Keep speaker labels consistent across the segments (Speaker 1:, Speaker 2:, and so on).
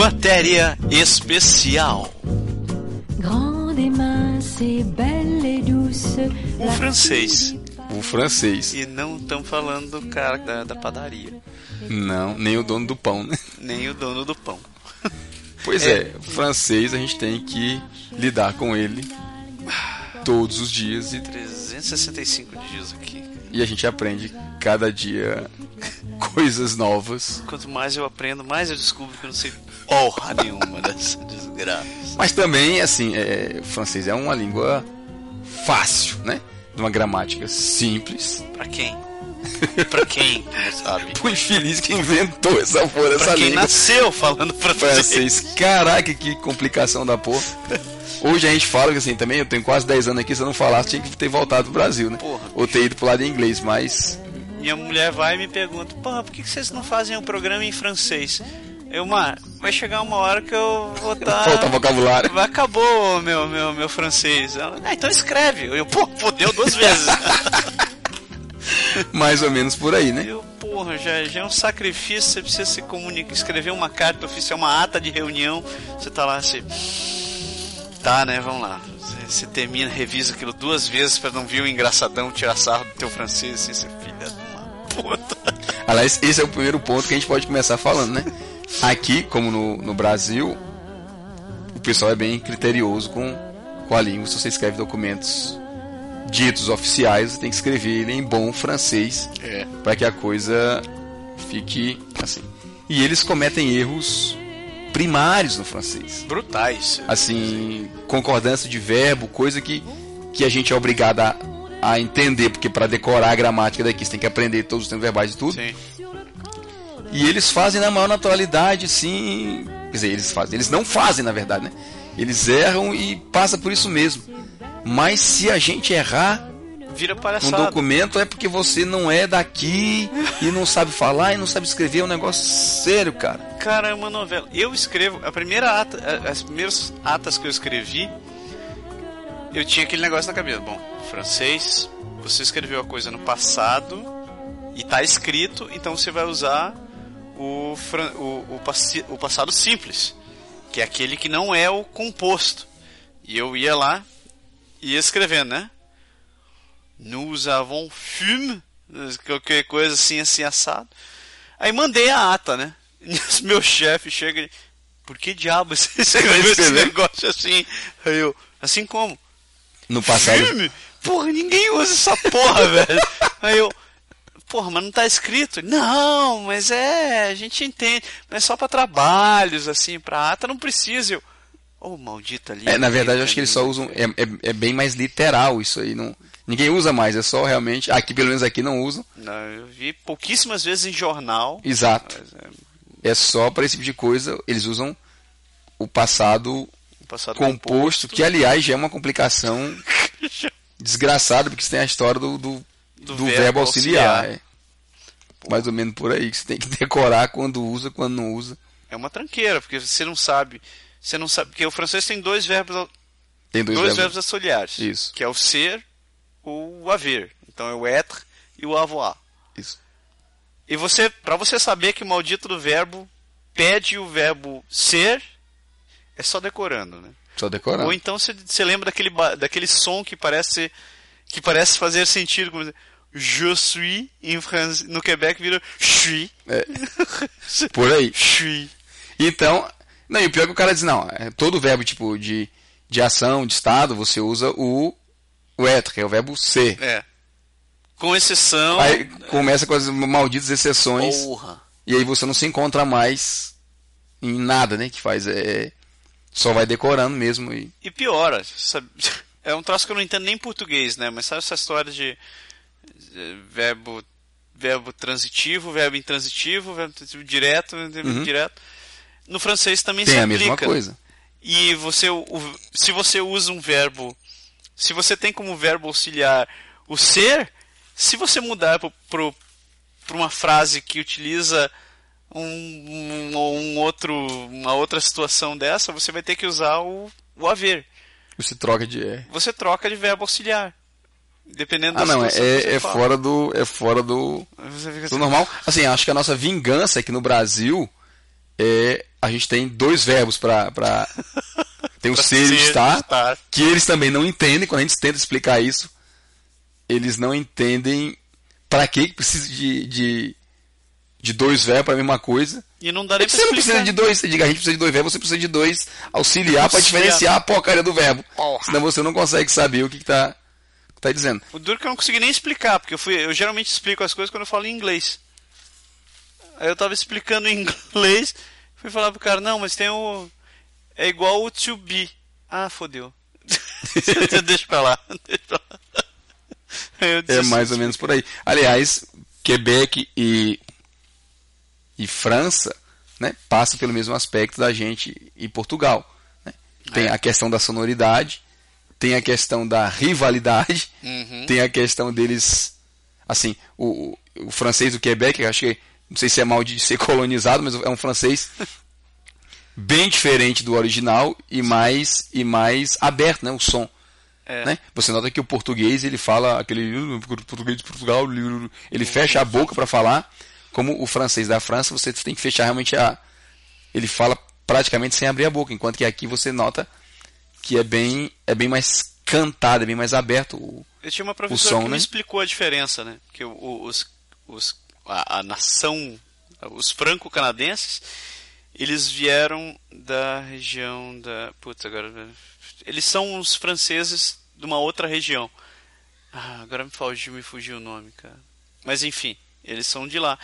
Speaker 1: Matéria especial.
Speaker 2: Grande et mince et belle et douce.
Speaker 1: O francês.
Speaker 3: O francês.
Speaker 1: E não estamos falando do cara da, da padaria.
Speaker 3: Não, nem o dono do pão, né?
Speaker 1: Nem o dono do pão.
Speaker 3: Pois é, o francês a gente tem que lidar com ele todos os dias e,
Speaker 1: 365 dias aqui.
Speaker 3: E a gente aprende cada dia coisas novas.
Speaker 1: Quanto mais eu aprendo, mais eu descubro que eu não sei porra nenhuma dessa desgraça.
Speaker 3: Mas também, assim, é, o francês é uma língua fácil, né? De uma gramática simples.
Speaker 1: Pra quem? pra quem? Não sabe.
Speaker 3: O infeliz que inventou essa porra, essa
Speaker 1: Pra quem
Speaker 3: língua.
Speaker 1: nasceu falando francês.
Speaker 3: francês. Caraca, que complicação da porra. Hoje a gente fala que assim, também eu tenho quase 10 anos aqui, se eu não falasse, tinha que ter voltado pro Brasil, né?
Speaker 1: Porra,
Speaker 3: Ou ter ido pro lado em inglês, mas.
Speaker 1: Minha mulher vai e me pergunta: Porra, por que vocês não fazem um programa em francês? Eu, Mar, vai chegar uma hora que eu vou estar.
Speaker 3: Falta vocabulário.
Speaker 1: Vai, acabou meu, meu, meu francês. Ela, ah, então escreve. Eu, pô, fodeu duas vezes.
Speaker 3: Mais ou menos por aí, né?
Speaker 1: Eu, porra, já, já é um sacrifício. Você precisa se comunicar, escrever uma carta oficial, uma ata de reunião. Você tá lá assim. Tá, né? Vamos lá. Você, termina, revisa aquilo duas vezes pra não vir o engraçadão tirar sarro do teu francês, assim, você filha de uma puta.
Speaker 3: Aliás, esse é o primeiro ponto que a gente pode começar falando, né? Aqui, como no, no Brasil, o pessoal é bem criterioso com, com a língua. Se você escreve documentos ditos oficiais, você tem que escrever ele em bom francês
Speaker 1: É.
Speaker 3: para que a coisa fique assim. E eles cometem erros primários no francês.
Speaker 1: Brutais.
Speaker 3: Assim, concordância de verbo, coisa que, que a gente é obrigado a, a entender, porque para decorar a gramática daqui você tem que aprender todos os tempos verbais e tudo.
Speaker 1: Sim.
Speaker 3: E eles fazem na maior naturalidade, sim. Quer dizer, eles fazem. Eles não fazem, na verdade, né? Eles erram e passa por isso mesmo. Mas se a gente errar
Speaker 1: Vira
Speaker 3: um documento é porque você não é daqui e não sabe falar e não sabe escrever. É um negócio sério, cara.
Speaker 1: Cara, é uma novela. Eu escrevo, a primeira ata, as primeiras atas que eu escrevi, eu tinha aquele negócio na cabeça. Bom, francês, você escreveu a coisa no passado e tá escrito, então você vai usar o, fran- o, o, passi- o passado simples, que é aquele que não é o composto. E eu ia lá e escrevendo, né? Nous avons fume, qualquer coisa assim, assim, assado. Aí mandei a ata, né? Meu chefe chega e por que diabo você escreveu esse negócio assim? Aí eu, assim como?
Speaker 3: No passado.
Speaker 1: Filme? Porra, ninguém usa essa porra, velho. Aí eu, porra, mas não tá escrito? Não, mas é, a gente entende. Mas é só pra trabalhos, assim, pra ata não precisa. Eu, ô, maldita ali.
Speaker 3: É, na verdade, eu acho que eles só usam. É, é, é bem mais literal isso aí. Não, ninguém usa mais, é só realmente. Aqui, pelo menos aqui, não usam.
Speaker 1: Não, eu vi pouquíssimas vezes em jornal.
Speaker 3: Exato.
Speaker 1: É,
Speaker 3: É só para esse tipo de coisa. Eles usam o passado
Speaker 1: o passado
Speaker 3: composto, que aliás já é uma complicação desgraçada, porque você tem a história do, do,
Speaker 1: Do
Speaker 3: do
Speaker 1: verbo
Speaker 3: verbo, auxiliar.
Speaker 1: auxiliar.
Speaker 3: é. Mais ou menos por aí, que você tem que decorar quando usa, quando não usa.
Speaker 1: É uma tranqueira, porque você não sabe. Você não sabe. Porque o francês tem dois verbos,
Speaker 3: Tem dois,
Speaker 1: dois
Speaker 3: verbos.
Speaker 1: verbos auxiliares.
Speaker 3: Isso.
Speaker 1: Que é o ser ou o haver. Então é o être e o avoir.
Speaker 3: Isso.
Speaker 1: E você, para você saber que o maldito do verbo pede o verbo ser, é só decorando, né?
Speaker 3: Só decorar.
Speaker 1: Ou então você, você lembra daquele, daquele som que parece que parece fazer sentido, como je suis em France, no Quebec vira suis.
Speaker 3: É. Por aí.
Speaker 1: suis.
Speaker 3: Então, não, e o pior é que o cara diz, não, é, todo verbo tipo de, de ação, de estado, você usa o, o être, que é o verbo ser.
Speaker 1: É. Com exceção.
Speaker 3: Aí começa com as malditas exceções.
Speaker 1: Porra.
Speaker 3: E aí você não se encontra mais em nada, né? Que faz. É, só vai decorando mesmo. E,
Speaker 1: E piora, sabe? É um troço que eu não entendo nem em português, né? Mas sabe essa história de verbo verbo transitivo, verbo intransitivo, verbo transitivo direto, verbo indireto. No francês também
Speaker 3: tem
Speaker 1: se
Speaker 3: a
Speaker 1: aplica.
Speaker 3: mesma coisa.
Speaker 1: E você, o- se você usa um verbo, se você tem como verbo auxiliar o ser, se você mudar para uma frase que utiliza um, um, um outro, uma outra situação dessa, você vai ter que usar o, o haver.
Speaker 3: Você troca de. É.
Speaker 1: Você troca de verbo auxiliar. Dependendo
Speaker 3: Ah,
Speaker 1: da
Speaker 3: não, é,
Speaker 1: que
Speaker 3: é
Speaker 1: fala.
Speaker 3: fora do. É fora do. Do
Speaker 1: assim,
Speaker 3: normal. Assim, acho que a nossa vingança aqui no Brasil é, a gente tem dois verbos para pra... tem o ser e estar,
Speaker 1: estar.
Speaker 3: que eles também não entendem quando a gente tenta explicar isso. Eles não entendem para que precisa de, de, de dois verbos para a mesma coisa.
Speaker 1: E não dá nem pra
Speaker 3: Você não precisa de dois, você diga, a gente precisa de dois verbos, você precisa de dois auxiliar para diferenciar a porcaria do verbo.
Speaker 1: Porra.
Speaker 3: Senão você não consegue saber o que, tá, que tá dizendo.
Speaker 1: O duro é que eu não consegui nem explicar, porque eu, fui, eu geralmente explico as coisas quando eu falo em inglês. Aí eu tava explicando em inglês, fui falar pro cara, não, mas tem o. É igual o to be. Ah, fodeu. deixa pra lá. Deixa pra lá.
Speaker 3: É mais ou menos por aí. Aliás, Quebec e, e França né, passam pelo mesmo aspecto da gente e Portugal. né? Tem
Speaker 1: É.
Speaker 3: a questão da sonoridade, tem a questão da rivalidade,
Speaker 1: Uhum.
Speaker 3: tem a questão deles. Assim, o, o- francês do Quebec, acho que. Não sei se é mal de ser colonizado, mas é um francês bem diferente do original e mais, e mais aberto, né? O som
Speaker 1: É.
Speaker 3: né? Você nota que o português ele fala aquele "Uh, português de Portugal, ele fecha a boca para falar, como o francês da França, você tem que fechar realmente a ele fala praticamente sem abrir a boca, enquanto que aqui você nota que é bem é bem mais cantado, é bem mais aberto. o-
Speaker 1: Eu tinha uma professora
Speaker 3: som,
Speaker 1: que me
Speaker 3: né?
Speaker 1: explicou a diferença, né? Que o- o- os, os, a, a nação, os franco-canadenses, eles vieram da região da. Putz, agora. Eles são os franceses de uma outra região. Ah, agora me fugiu, me fugiu o nome, cara. Mas enfim, eles são de lá.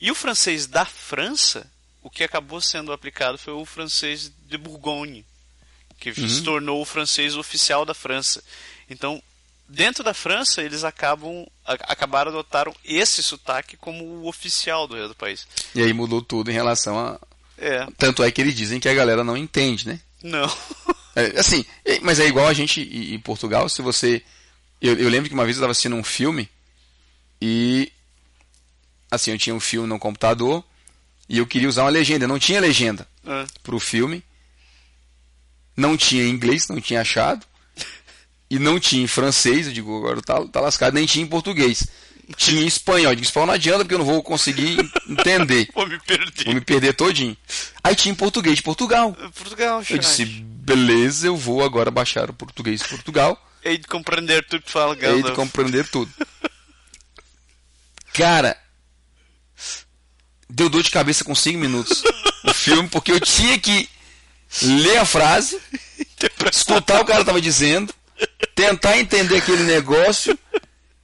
Speaker 1: E o francês da França, o que acabou sendo aplicado foi o francês de Bourgogne, que se tornou o francês oficial da França. Então, dentro da França, eles acabam acabaram adotaram esse sotaque como o oficial do, do país.
Speaker 3: E aí mudou tudo em relação a
Speaker 1: É,
Speaker 3: tanto é que eles dizem que a galera não entende, né?
Speaker 1: não.
Speaker 3: É, assim, é, mas é igual a gente em Portugal, se você. Eu, eu lembro que uma vez eu estava assistindo um filme e. Assim, eu tinha um filme no computador e eu queria usar uma legenda. Não tinha legenda
Speaker 1: Ah,
Speaker 3: pro filme. Não tinha inglês, não tinha achado. E não tinha em francês, eu digo, agora tá, tá lascado, nem tinha em português. Tinha em espanhol. Eu digo, espanhol não adianta porque eu não vou conseguir entender.
Speaker 1: vou me perder.
Speaker 3: Vou me perder todinho. Aí tinha em português de Portugal.
Speaker 1: Portugal,
Speaker 3: Eu disse, beleza, eu vou agora baixar o português de Portugal
Speaker 1: Hei de compreender tudo que fala
Speaker 3: e aí de compreender tudo. Cara, deu dor de cabeça com 5 minutos o filme, porque eu tinha que ler a frase, escutar o que o cara tava dizendo, tentar entender aquele negócio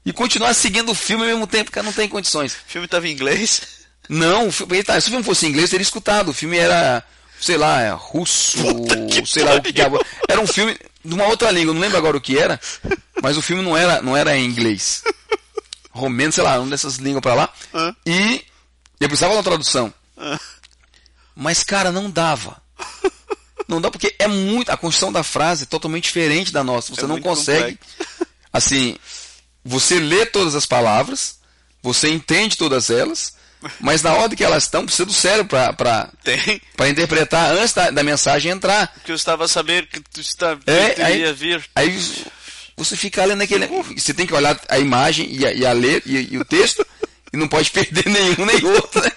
Speaker 3: e continuar seguindo o filme ao mesmo tempo, cara, não tem condições.
Speaker 1: O filme tava em inglês?
Speaker 3: Não, o filme, tá, se o filme fosse em inglês, eu teria escutado. O filme era, sei lá, é russo, sei lá o que diabo. Era um filme de uma outra língua, não lembro agora o que era, mas o filme não era, não era em inglês. Romeno, sei lá, uma dessas línguas pra lá.
Speaker 1: Hã?
Speaker 3: E eu precisava da tradução.
Speaker 1: Ah,
Speaker 3: Mas, cara, não dava. Não dá porque é muito. A construção da frase é totalmente diferente da nossa. Você
Speaker 1: É
Speaker 3: não consegue. Assim, você lê todas as palavras, você entende todas elas, mas na ordem que elas estão, precisa do cérebro pra interpretar antes da, da mensagem entrar.
Speaker 1: Que eu estava a saber que tu está
Speaker 3: É, aí-
Speaker 1: vir.
Speaker 3: Aí você fica lendo aquele. Você tem que olhar a imagem e a, e a ler e, e o texto, e não pode perder nenhum nem outro, né?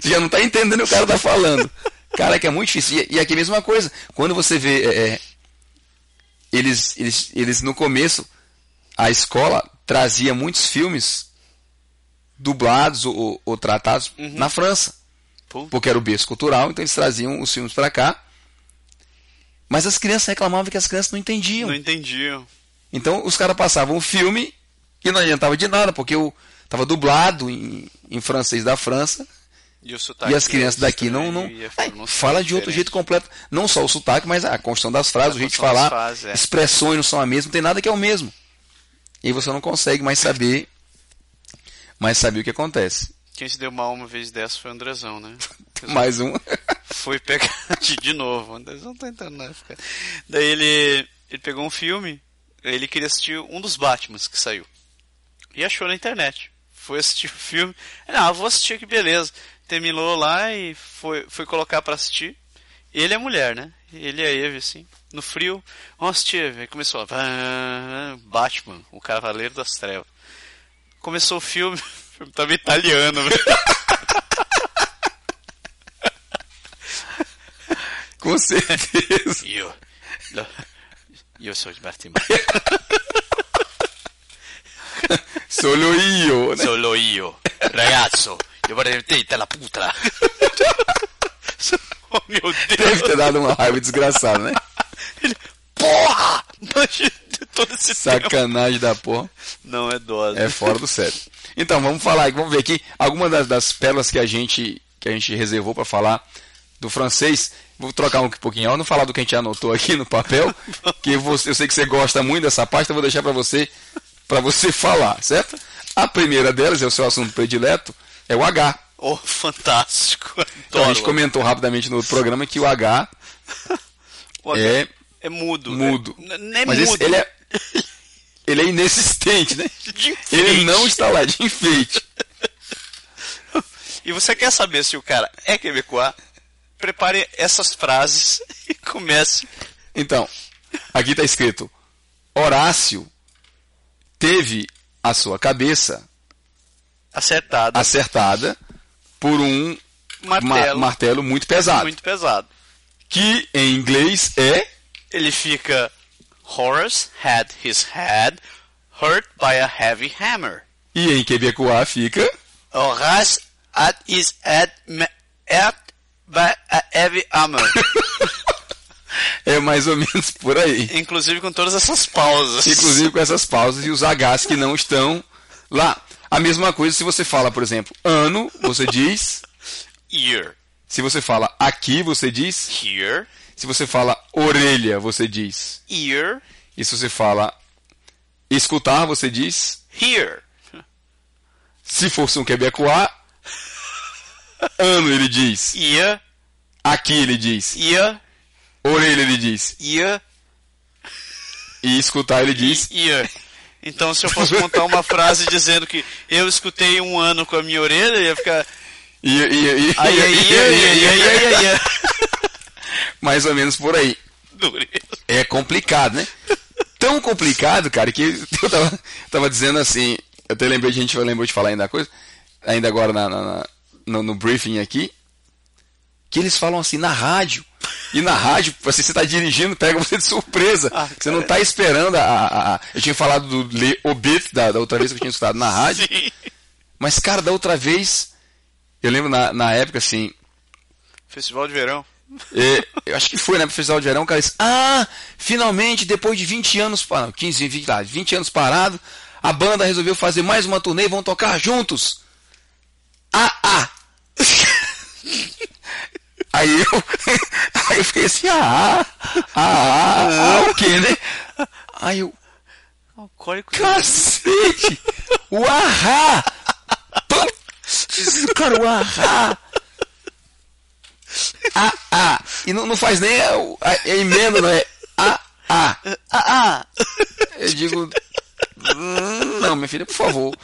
Speaker 3: Você já não está entendendo o que o cara tá falando. Cara, que é muito difícil. E, aqui a mesma coisa. Quando você vê. é, é, eles, eles, eles no começo, a escola trazia muitos filmes dublados ou, ou- tratados na França.
Speaker 1: Pô,
Speaker 3: Porque era o berço cultural, então eles traziam os filmes para cá. Mas as crianças reclamavam que as crianças não entendiam.
Speaker 1: não entendiam.
Speaker 3: Então os caras passavam o filme e não adiantava de nada, porque eu tava dublado em, em francês da França
Speaker 1: E,
Speaker 3: e as crianças
Speaker 1: deles
Speaker 3: daqui não, não Ai,
Speaker 1: pronúncia
Speaker 3: fala de outro
Speaker 1: diferente.
Speaker 3: jeito completo, não só o sotaque, mas a construção das frases,
Speaker 1: A
Speaker 3: o jeito de falar,
Speaker 1: frases, é.
Speaker 3: expressões não são a mesma, não tem nada que é o mesmo. E você não consegue mais saber, mais saber o que acontece.
Speaker 1: Quem se deu mal uma vez dessa foi o Andrezão, né?
Speaker 3: Mais um.
Speaker 1: Foi pegar de, novo. O Andrezão tá entrando na época. Daí ele, ele pegou um filme, ele queria assistir um dos Batmans que saiu. E achou na internet. Foi assistir o filme. Não, eu vou assistir que beleza. Terminou lá e foi, foi colocar pra assistir. Ele é mulher, né? Ele a Eve, assim, no frio. Vamos assistir. Aí começou. a- Batman, o Cavaleiro das Trevas. Começou o filme, o filme tava italiano, velho.
Speaker 3: Com certeza.
Speaker 1: Lo- Io sou de Bartimão.
Speaker 3: Solo io, né?
Speaker 1: Solo io. Ragazzo. Vorrei te la puta. oh meu
Speaker 3: Deve
Speaker 1: Deus.
Speaker 3: ter dado uma raiva desgraçada, né?
Speaker 1: Ele, porra! Todo esse tempo.
Speaker 3: Sacanagem da porra.
Speaker 1: Não é dose.
Speaker 3: É fora do sério. Então, vamos falar, vamos ver aqui algumas das, das pérolas que a gente que a gente reservou para falar do francês. Vou trocar um pouquinho, eu não falar do que a gente anotou aqui no papel, que você, eu sei que você gosta muito dessa parte, então vou deixar para você para você falar, certo? A primeira delas é o seu assunto predileto, é o H.
Speaker 1: Oh, fantástico.
Speaker 3: Então, a gente comentou rapidamente no outro programa que o H
Speaker 1: O H
Speaker 3: é
Speaker 1: é mudo.
Speaker 3: mudo.
Speaker 1: É, nem é
Speaker 3: Mas esse-
Speaker 1: mudo.
Speaker 3: ele é ele é inexistente, né?
Speaker 1: De
Speaker 3: Ele não está lá de enfeite.
Speaker 1: E você quer saber se o cara é quebecois? Prepare essas frases e comece.
Speaker 3: Então, aqui está escrito: Horácio teve a sua cabeça
Speaker 1: Acertado.
Speaker 3: acertada por um
Speaker 1: Martelo.
Speaker 3: ma- martelo muito pesado,
Speaker 1: Muito pesado.
Speaker 3: que em inglês é
Speaker 1: Ele fica. Horace had his head hurt by a heavy hammer.
Speaker 3: e em quebecois fica
Speaker 1: Horace had his head hurt by a heavy hammer.
Speaker 3: é mais ou menos por aí.
Speaker 1: Inclusive com todas essas pausas.
Speaker 3: Inclusive com essas pausas e os Hs que não estão lá. A mesma coisa se você fala, por exemplo, ano, você diz.
Speaker 1: Ear.
Speaker 3: Se você fala aqui, você diz.
Speaker 1: Here.
Speaker 3: Se você fala orelha, você diz.
Speaker 1: Ear.
Speaker 3: E se você fala escutar, você diz.
Speaker 1: Here.
Speaker 3: Se fosse um quebecois, ano ele diz.
Speaker 1: Ear.
Speaker 3: Aqui ele diz.
Speaker 1: Ear.
Speaker 3: Orelha ele diz.
Speaker 1: Ear.
Speaker 3: E escutar ele diz.
Speaker 1: Ear. Então, se eu fosse montar uma frase dizendo que eu escutei um ano com a minha orelha, ia ficar.
Speaker 3: E, e, e,
Speaker 1: Ai, ai, ai, ai, ai, ai, ai, ai.
Speaker 3: Mais ou menos por aí. É complicado, né? Tão complicado, cara, que eu tava, tava dizendo assim. Eu até lembrei, a gente lembrou de falar ainda a coisa. Ainda agora na, na- na- no, no briefing aqui. Que eles falam assim na rádio. E na rádio, assim, você está dirigindo, pega você de surpresa.
Speaker 1: Ah,
Speaker 3: você não está esperando a, a- a- Eu tinha falado do Le Obit da, da outra vez que eu tinha escutado na rádio.
Speaker 1: Sim.
Speaker 3: Mas, cara, da outra vez. Eu lembro na, na época, assim.
Speaker 1: Festival de verão.
Speaker 3: É, eu acho que foi, né? Pro Festival de Verão, o cara disse, ah, finalmente, depois de 20 anos, pa- 15, 20, tá, 20 anos parado, a banda resolveu fazer mais uma turnê e vão tocar juntos. Ah, ah. Aí eu, aí eu fiquei assim, ah, ah, ah, ah, o quê, né? Aí eu,
Speaker 1: Alcoólico.
Speaker 3: cacete, o ahá, cara, o ahá. Ah, ah. E não, não faz nem a, a, a emenda, não é? Ah, ah.
Speaker 1: Ah, ah.
Speaker 3: Eu digo, "Hum, não, minha filha, por favor.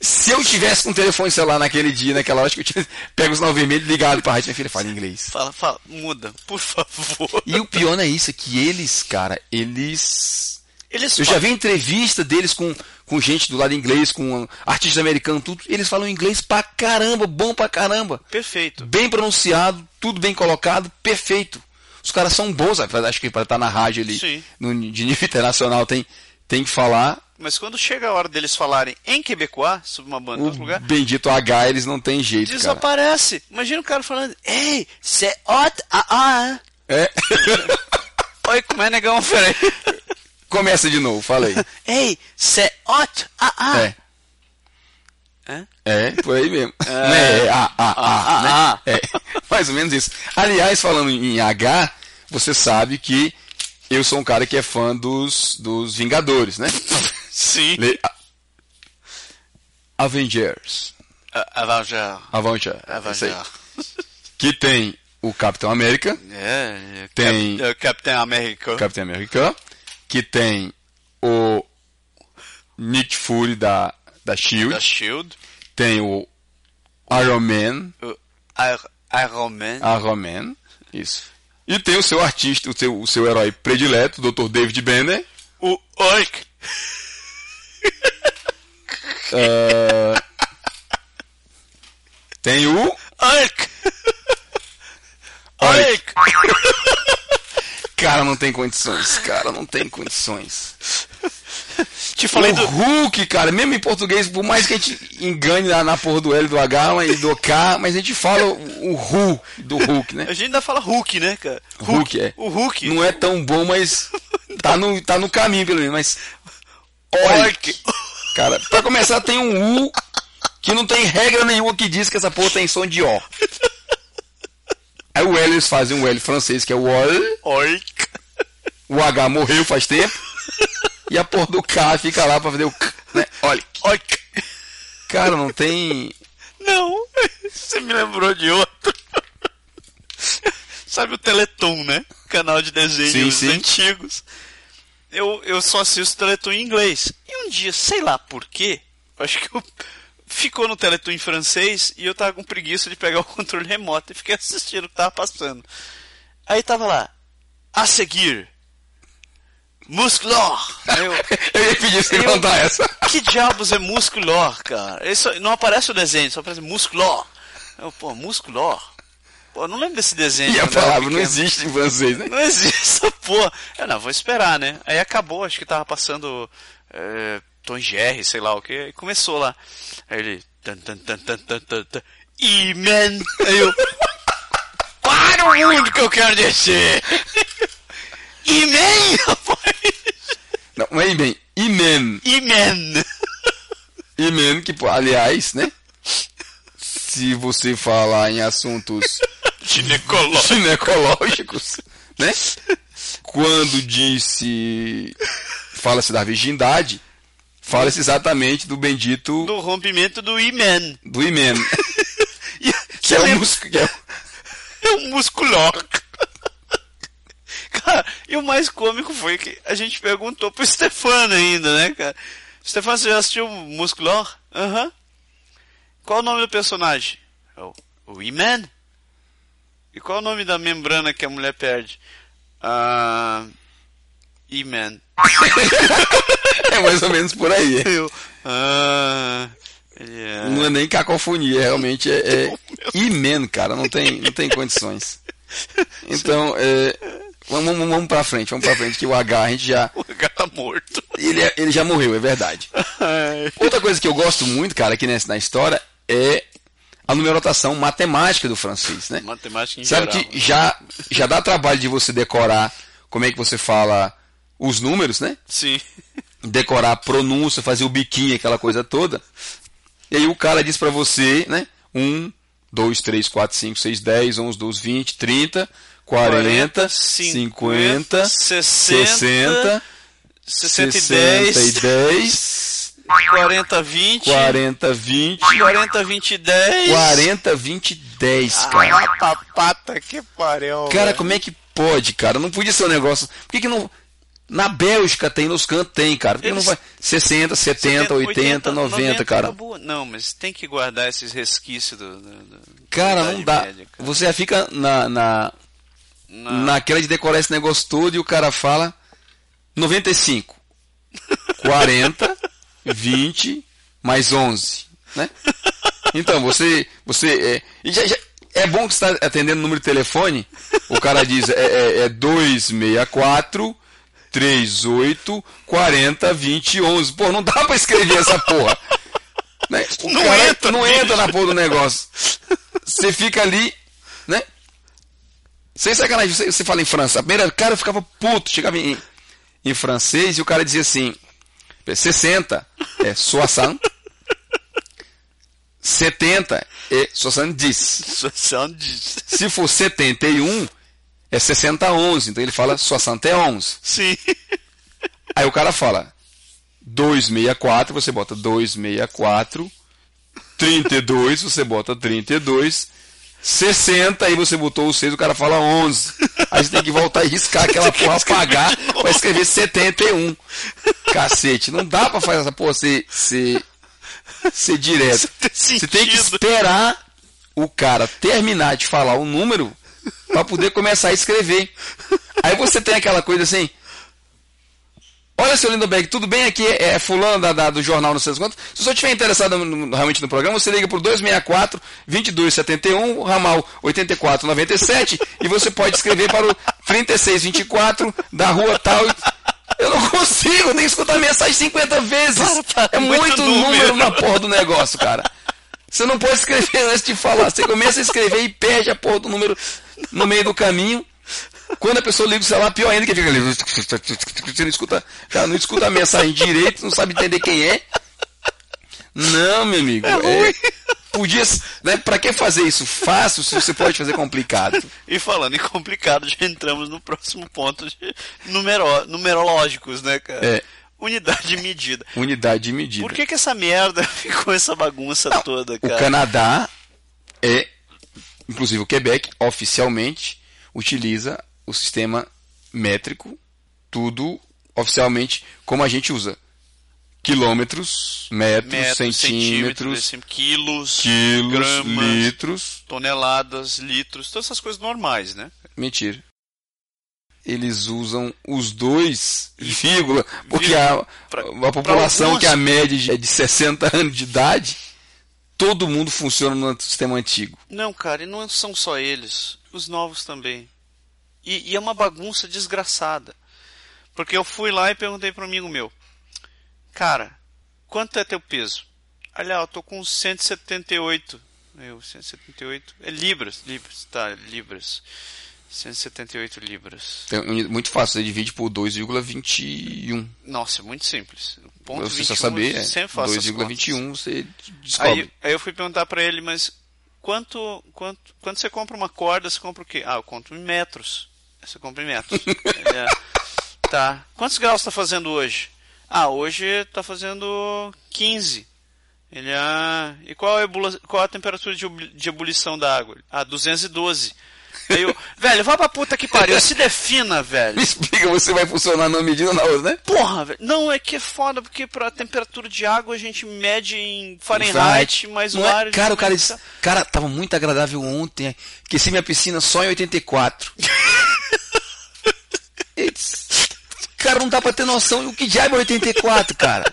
Speaker 3: Se eu tivesse com um telefone celular naquele dia, naquela hora, que eu tinha pego o sinal vermelho e ligado pra rádio, minha filha fala inglês.
Speaker 1: Fala, fala, muda, por favor.
Speaker 3: E o pior não é isso, é que eles, cara, eles.
Speaker 1: Eles
Speaker 3: Eu já
Speaker 1: falam-
Speaker 3: vi entrevista deles com, com gente do lado inglês, com artistas americanos, tudo. Eles falam inglês pra caramba, bom pra caramba.
Speaker 1: Perfeito.
Speaker 3: bem pronunciado, tudo bem colocado, perfeito. Os caras são bons, acho que para estar na rádio ali, no, de nível internacional, tem, tem que falar.
Speaker 1: Mas quando chega a hora deles falarem em quebecois, sobre uma banda
Speaker 3: O
Speaker 1: outro lugar,
Speaker 3: bendito H, eles não tem jeito, cara.
Speaker 1: desaparece. Imagina o cara falando, ei, cê hot, ah, ah.
Speaker 3: É.
Speaker 1: Oi, como é, negão? Peraí.
Speaker 3: Começa de novo, falei.
Speaker 1: Ei, cê hot, ah, ah.
Speaker 3: É.
Speaker 1: É?
Speaker 3: É, por aí mesmo. Né? É, ah, ah, ah, né?
Speaker 1: ah,
Speaker 3: É, mais ou menos isso. Aliás, falando em H, você sabe que eu sou um cara que é fã dos, dos Vingadores, né?
Speaker 1: Sim.
Speaker 3: Le- Avengers.
Speaker 1: A- Avenger.
Speaker 3: Avenger.
Speaker 1: Avenger.
Speaker 3: Que tem o Capitão América,
Speaker 1: É, é,
Speaker 3: Tem-
Speaker 1: Cap- é, Capitão América.
Speaker 3: Capitão América, que tem o Nick Fury da, da Shield,
Speaker 1: Da Shield.
Speaker 3: tem o Iron Man,
Speaker 1: O Ir- Iron Man.
Speaker 3: Iron Man, isso. E tem o seu artista, o seu, o seu herói predileto, o Dr. David Banner,
Speaker 1: O Hulk.
Speaker 3: Ah, tem o
Speaker 1: Hulk.
Speaker 3: Hulk.
Speaker 1: Hulk.
Speaker 3: Cara, não tem condições. Cara, não tem condições.
Speaker 1: Te falei
Speaker 3: o
Speaker 1: do.
Speaker 3: Hulk, cara, mesmo em português, por mais que a gente engane na, na porra do L do H e do K, mas a gente fala o, o Hu do Hulk, né?
Speaker 1: A gente ainda fala Hulk, né, cara?
Speaker 3: Hulk, é.
Speaker 1: O Hulk.
Speaker 3: Não é tão bom, mas tá no, tá no caminho, pelo menos. Mas.
Speaker 1: Orc.
Speaker 3: Cara, pra começar, tem um U que não tem regra nenhuma que diz que essa porra tem som de O. Aí o L eles fazem um L francês, que é o OL.
Speaker 1: Orc.
Speaker 3: O H morreu faz tempo. E a porra do K fica lá pra fazer o K, né? Olha.
Speaker 1: Orc.
Speaker 3: Cara, não tem.
Speaker 1: Não, você me lembrou de outro. Sabe o Teleton, né? Canal de desenhos
Speaker 3: Sim, sim.
Speaker 1: antigos. Eu, eu só assisto Teleton em inglês. E um dia, sei lá por quê, acho que eu, ficou no Teleton em francês e eu tava com preguiça de pegar o controle remoto e fiquei assistindo o que tava passando. Aí tava lá, a seguir, Musclor. Eu,
Speaker 3: Eu ia pedir você
Speaker 1: Eu-
Speaker 3: contar essa.
Speaker 1: que diabos é musculor, cara? Isso, não aparece o desenho, só aparece musculor. Eu, pô, musculor? Pô, eu não lembro desse desenho.
Speaker 3: E a
Speaker 1: era
Speaker 3: palavra não existe em francês, né?
Speaker 1: Não existe essa porra. Eu não, vou esperar, né? Aí acabou, acho que tava passando é, Tom Jerry, sei lá o que, e começou lá. Aí ele. Tan, tan, tan, tan, tan, tan, tan, e man! Aí eu. Para o mundo que eu quero descer! E man, rapaz!
Speaker 3: Não, mas bem, Imen.
Speaker 1: E man!
Speaker 3: Imen, que, pô, aliás, né? Se você falar em assuntos
Speaker 1: Ginecológico.
Speaker 3: ginecológicos, né? Quando disse fala-se da virgindade, fala-se exatamente do bendito
Speaker 1: Do rompimento do Iman.
Speaker 3: do Imen,
Speaker 1: E-
Speaker 3: que é
Speaker 1: lembra?
Speaker 3: músculo, que é
Speaker 1: É um musculor. Cara, e o mais cômico foi que a gente perguntou pro Stefano ainda, né, cara? Stefano, você já assistiu Musculor? Aham. Qual o nome do personagem? É o, o E-Man? E qual o nome da membrana que a mulher perde? Ah. E-Man.
Speaker 3: é mais ou menos por aí.
Speaker 1: Eu. Ah. ele é-
Speaker 3: Não é nem cacofonia, realmente é, é Imen, cara, não tem, não tem condições. Então, é, vamos, vamos, vamos pra frente, vamos pra frente, que o H a gente já.
Speaker 1: O cara tá morto.
Speaker 3: Ele, é- ele já morreu, é verdade. Outra coisa que eu gosto muito, cara, aqui nessa, na história é a numerotação matemática do francês, né?
Speaker 1: Matemática em
Speaker 3: Sabe
Speaker 1: geral.
Speaker 3: que já, já dá trabalho de você decorar como é que você fala os números, né?
Speaker 1: Sim.
Speaker 3: Decorar a pronúncia, fazer o biquinho, aquela coisa toda. E aí o cara diz pra você, né? 1, 2, 3, 4, 5, 6, 10, 11, 12, 20, 30, 40, 50, 60,
Speaker 1: 60 e
Speaker 3: 60 e
Speaker 1: 10,
Speaker 3: 10,
Speaker 1: 40, 20,
Speaker 3: 40, 20,
Speaker 1: 40, 20 e 10.
Speaker 3: 40, 20, 10, cara.
Speaker 1: Ah, papata que pariu.
Speaker 3: Cara,
Speaker 1: velho.
Speaker 3: como é que pode, cara? Não podia ser um negócio. Por que, que não. Na Bélgica tem, nos cantos tem, cara. Por que
Speaker 1: Eles-
Speaker 3: não vai 60, 70, 80, 90, cara?
Speaker 1: acabou. Não, mas tem que guardar esses resquícios do. do- do-
Speaker 3: Cara, não dá.
Speaker 1: Média, cara.
Speaker 3: Você já fica na, na,
Speaker 1: Na-
Speaker 3: naquela de decorar esse negócio todo e o cara fala 95, 40, 20, mais 11, né? Então, você, você, é, já- já- é bom que você está atendendo o número de telefone, o cara diz, é, é, é 264, 38, 40, 20, 11. Pô, não dá pra escrever essa porra. Né? O
Speaker 1: Não
Speaker 3: cara
Speaker 1: entra,
Speaker 3: não
Speaker 1: bicho.
Speaker 3: entra na porra do negócio. Você fica ali, né? Sem sacanagem, você, você fala em França. A primeira, cara, eu ficava puto, chegava em, em francês e o cara dizia assim: 60 é 60, 70 é 70.
Speaker 1: Associação de-
Speaker 3: Se for 71, é 60 11. Então ele fala 61.
Speaker 1: Sim.
Speaker 3: Aí o cara fala 264, você bota 264. 32, você bota 32. 60, aí você botou o 6, o cara fala 11. Aí você tem que voltar e riscar aquela porra, apagar, pra escrever 71. Cacete, não dá pra fazer essa porra ser, ser, ser direto. Você tem que esperar o cara terminar de falar o número pra poder começar a escrever. Aí você tem aquela coisa assim, Olha, seu Lindoberg, tudo bem? Aqui é, fulano da, da- do jornal, não sei das quantas. Se você estiver interessado no- realmente no programa, você liga pro 264 2271, ramal 8497 e você pode escrever para o 3624 da rua tal. Eu não consigo, eu tenho que escutar a mensagem 50 vezes.
Speaker 1: Para, para,
Speaker 3: é
Speaker 1: muito
Speaker 3: muito,
Speaker 1: número.
Speaker 3: número na porra do negócio, cara. Você não pode escrever antes de falar. Você começa a escrever e perde a porra do número no meio do caminho. Quando a pessoa liga o celular, pior ainda que fica ali. Você não escuta, já não escuta a mensagem direito, não sabe entender quem é. Não, meu amigo. É podia, né, pra que fazer isso fácil se você pode fazer complicado?
Speaker 1: E falando em complicado, já entramos no próximo ponto de numero, numerológicos, né, cara?
Speaker 3: É.
Speaker 1: Unidade de medida.
Speaker 3: Unidade de medida.
Speaker 1: Por que, que essa merda ficou essa bagunça toda,
Speaker 3: O
Speaker 1: cara?
Speaker 3: Canadá é, inclusive o Quebec, oficialmente utiliza o sistema métrico, tudo oficialmente como a gente usa. Quilômetros, metros,
Speaker 1: Metros,
Speaker 3: centímetros,
Speaker 1: centímetros, quilos,
Speaker 3: quilos,
Speaker 1: gramas,
Speaker 3: litros.
Speaker 1: toneladas, litros, todas essas coisas normais, né?
Speaker 3: Mentira. Eles usam os dois, vírgula, porque a,
Speaker 1: Pra-
Speaker 3: a população que a média é de 60 anos de idade, todo mundo funciona no sistema antigo.
Speaker 1: Não, cara, e não são só eles, os novos também. E, e é uma bagunça desgraçada. Porque eu fui lá e perguntei para um amigo meu, cara, quanto é teu peso? Olha, eu tô com 178. Eu, 178. É libras, libras, tá, libras. 178 libras.
Speaker 3: Então, muito fácil, você divide por 2,21.
Speaker 1: Nossa, é muito simples. Ponto
Speaker 3: Você
Speaker 1: 21,
Speaker 3: só saber, é,
Speaker 1: sempre faço essas contas.
Speaker 3: 2,21 você descobre.
Speaker 1: Aí, aí eu fui perguntar pra ele, mas quanto, quanto, quando você compra uma corda, você compra o quê? Ah, eu compro em metros. Compra em metros. É, tá. Quantos graus tá fazendo hoje? Ah, hoje tá fazendo 15. Ele, ah, e qual é a, qual a temperatura de, de ebulição da água? Ah, 212. Eu, velho, vai pra puta que pariu, se defina, velho.
Speaker 3: Me explica, você vai funcionar numa medida ou na outra, né?
Speaker 1: Porra, velho. Não, é que é foda, porque pra temperatura de água a gente mede em Fahrenheit,
Speaker 3: Fahrenheit.
Speaker 1: mas
Speaker 3: Não
Speaker 1: o
Speaker 3: é-
Speaker 1: ar... gente
Speaker 3: Cara, o cara disse, cara, tava muito agradável ontem. Aqueci minha piscina só em 84. Ele disse, cara, não dá pra ter noção. O que diabo é 84, cara?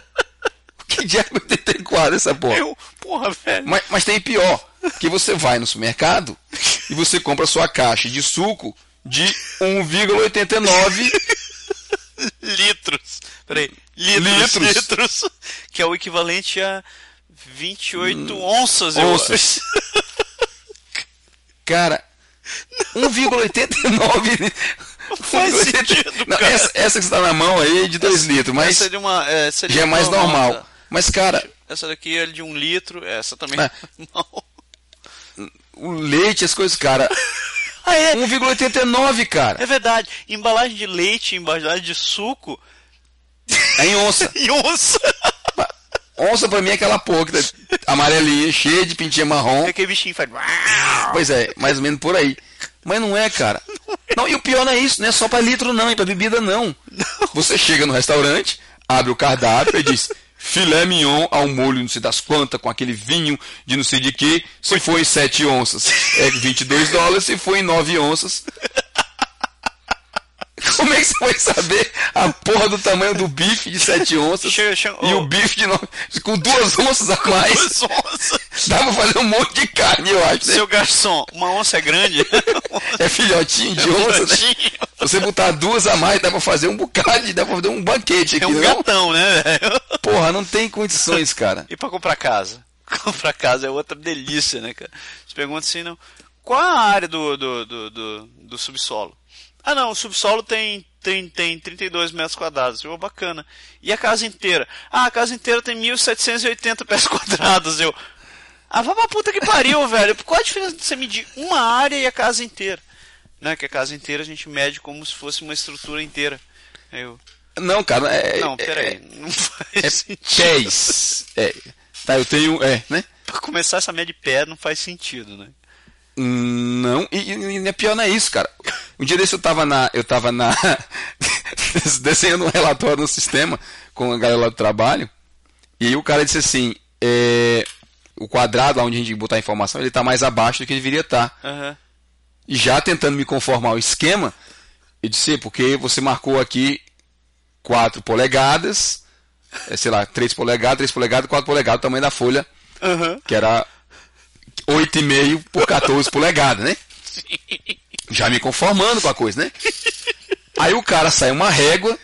Speaker 3: O que diabo é 84 essa porra?
Speaker 1: Eu, porra, velho.
Speaker 3: Mas, mas tem pior, que você vai no supermercado e você compra sua caixa de suco de 1,89
Speaker 1: Litros. Peraí. Litros,
Speaker 3: Litros.
Speaker 1: litros. Que é o equivalente a 28 onças, eu
Speaker 3: Hum. onças.
Speaker 1: acho.
Speaker 3: Cara, 1,89
Speaker 1: faz
Speaker 3: 1,80.
Speaker 1: sentido,
Speaker 3: Não,
Speaker 1: cara.
Speaker 3: essa, essa que está na mão aí é de 2 litros, mas
Speaker 1: Essa é de uma. É, seria
Speaker 3: já é mais normal.
Speaker 1: tá?
Speaker 3: Mas, cara,
Speaker 1: Essa daqui é de um litro, essa também
Speaker 3: É.
Speaker 1: não.
Speaker 3: O leite, as coisas, cara,
Speaker 1: Ah, é.
Speaker 3: 1,89, cara.
Speaker 1: É verdade. Embalagem de leite, embalagem de suco
Speaker 3: É em onça.
Speaker 1: e onça.
Speaker 3: Onça pra mim é aquela porra que tá amarelinha, cheia de pintinha marrom.
Speaker 1: É aquele bichinho faz.
Speaker 3: Pois é, mais ou menos por aí. Mas não é, cara. Não, e o pior não é isso, não é só pra litro não, e pra bebida não. Você chega no restaurante, abre o cardápio e diz filé mignon ao molho não sei das quantas, com aquele vinho de não sei de que, se for em 7 onças é 22 dólares, se for em 9 onças... Como é que você vai saber a porra do tamanho do bife de 7 onças
Speaker 1: Chega- chega-
Speaker 3: e
Speaker 1: oh.
Speaker 3: o bife de 9... com duas onças a mais?
Speaker 1: Duas onças.
Speaker 3: Dá pra fazer um monte de carne, eu acho. né?
Speaker 1: Seu garçom, uma onça é grande?
Speaker 3: É filhotinho de onça, né?
Speaker 1: Filhotinho.
Speaker 3: Você botar duas a mais, dá pra fazer um bocado, dá pra fazer um banquete aqui,
Speaker 1: É um
Speaker 3: não?
Speaker 1: gatão, né?
Speaker 3: Porra, não tem condições, cara.
Speaker 1: E pra comprar casa? Comprar casa é outra delícia, né, cara? Você pergunta assim, não. Qual a área do, do, do, do, do subsolo? Ah, não, o subsolo tem, tem, tem 32 metros quadrados. Eu, bacana. E a casa inteira? Ah, a casa inteira tem 1.780 metros quadrados. Eu, ah, vá pra puta que pariu, velho. Qual a diferença de você medir uma área e a casa inteira? Né, que a casa inteira a gente mede como se fosse uma estrutura inteira. Eu,
Speaker 3: Não, cara, é.
Speaker 1: não,
Speaker 3: é-
Speaker 1: peraí. Não faz
Speaker 3: É,
Speaker 1: sentido.
Speaker 3: pés. É. Tá, eu tenho. É, né?
Speaker 1: Pra começar essa média de pé não faz sentido, né?
Speaker 3: Não, e, e, e é pior não é isso, cara. Um dia desse eu tava na. Eu tava na. desenhando um relatório no sistema com a galera lá do trabalho. E o cara disse assim: é, o quadrado lá onde a gente botar a informação, ele tá mais abaixo do que deveria estar.
Speaker 1: Aham.
Speaker 3: E já tentando me conformar ao esquema, eu disse, "É, porque você marcou aqui 4 polegadas, é, sei lá, 3 polegadas, 3 polegadas, 4 polegadas, o tamanho da folha,
Speaker 1: Aham.
Speaker 3: que era 8,5 por 14 polegadas, né? Já me conformando com a coisa, né? Aí o cara sai uma régua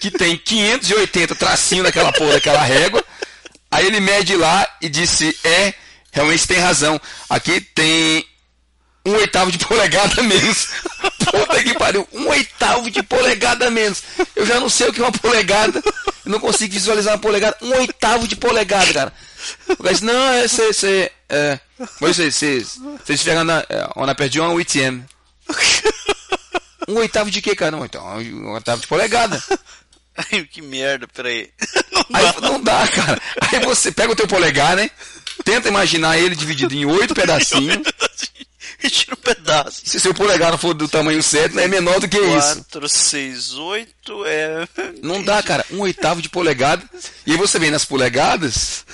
Speaker 3: que tem 580 tracinhos naquela porra daquela régua. Aí ele mede lá e disse: É, realmente tem razão. Aqui tem um oitavo de polegada menos. Puta que pariu, um oitavo de polegada menos. Eu já não sei o que é uma polegada. Eu não consigo visualizar uma polegada. Um oitavo de polegada, cara. O cara disse: Não, é, você é, mas você, você, você estiver na, é, on a perdu um oitavo. Um oitavo de quê, cara? Não, então, um oitavo de polegada.
Speaker 1: Ai, que merda, peraí. Não
Speaker 3: Aí
Speaker 1: dá.
Speaker 3: não dá, cara. Aí você pega o teu polegar, né? Tenta imaginar ele dividido em oito pedacinhos.
Speaker 1: E tira um pedaço.
Speaker 3: Se seu polegar não for do tamanho certo, né, é menor do que isso.
Speaker 1: 4, 6, 8 é.
Speaker 3: Não dá, cara. Um oitavo de polegada. E aí você vem nas polegadas,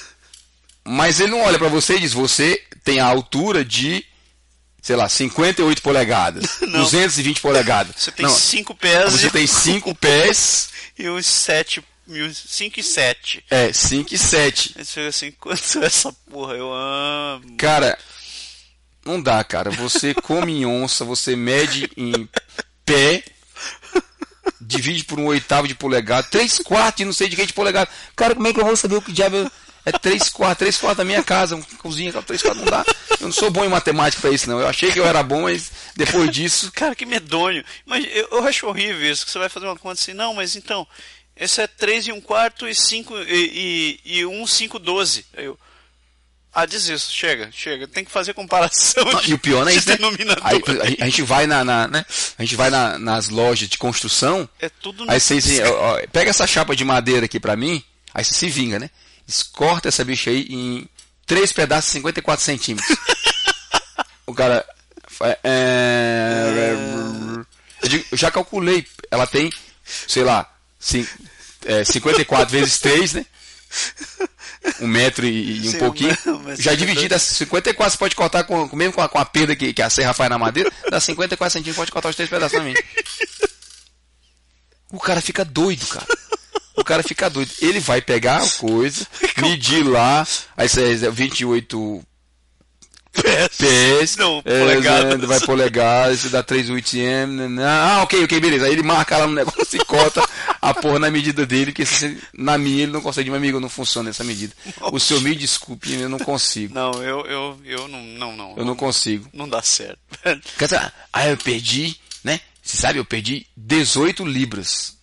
Speaker 3: mas ele não olha pra você e diz: você tem a altura de, sei lá, 58 polegadas,
Speaker 1: Não.
Speaker 3: 220 polegadas.
Speaker 1: Você tem
Speaker 3: não,
Speaker 1: 5 pés
Speaker 3: você
Speaker 1: e,
Speaker 3: tem 5 pés,
Speaker 1: e uns 7. 5 e 7.
Speaker 3: é, 5 e 7.
Speaker 1: Aí você fica assim, quanto é essa porra? Eu amo.
Speaker 3: Cara, não dá, cara. Você come em onça, você mede em pé, divide por um oitavo de polegada, três quartos e não sei de que de polegada. Cara, como é que eu vou saber o que diabo é três quartos? Três quartos da minha casa, uma cozinha, três quartos não dá. Eu não sou bom em matemática pra isso, não. Eu achei que eu era bom, mas depois disso.
Speaker 1: Cara, que medonho. Mas eu, eu acho horrível isso, que você vai fazer uma conta assim, não, mas então, esse é 3 e um quarto e 5 e, e, e 1, 5, 12. Aí eu. Ah, desisto, chega, chega. Tem que fazer comparação
Speaker 3: Não,
Speaker 1: de,
Speaker 3: e o pior é
Speaker 1: de
Speaker 3: isso, né? Aí, a, gente vai na, na- né? A gente vai na- nas lojas de construção.
Speaker 1: É tudo
Speaker 3: Aí você diz, ó, ó, pega essa chapa de madeira aqui pra mim, aí você se vinga, né? Corta essa bicha aí em três pedaços de 54 centímetros. o cara. fa- é, eu, digo, eu já calculei, ela tem, sei lá, cin- é, 54 vezes 3, né? Um metro e, e um
Speaker 1: Sim,
Speaker 3: pouquinho.
Speaker 1: mas-
Speaker 3: Já dividido, as 54 você pode cortar com, com- mesmo com a, com a perda que, que a serra faz na madeira, dá 54 centímetros, pode cortar os três pedaços pra mim. O cara fica doido, cara. O cara fica doido. Ele vai pegar a coisa, medir lá, aí você é 28 pés,
Speaker 1: Não,
Speaker 3: é,
Speaker 1: polegadas.
Speaker 3: vai polegar, isso dá 3 UTM. Ah, ok, ok, beleza. Aí ele marca lá no negócio e corta a porra na medida dele, que na minha ele não consegue. Meu amigo, não funciona essa medida. O senhor me desculpe, eu não consigo.
Speaker 1: Não, eu, eu, eu não, não, não.
Speaker 3: Eu não consigo.
Speaker 1: Não dá certo.
Speaker 3: Dizer, ah, eu perdi, né? Você sabe, eu perdi 18 libras.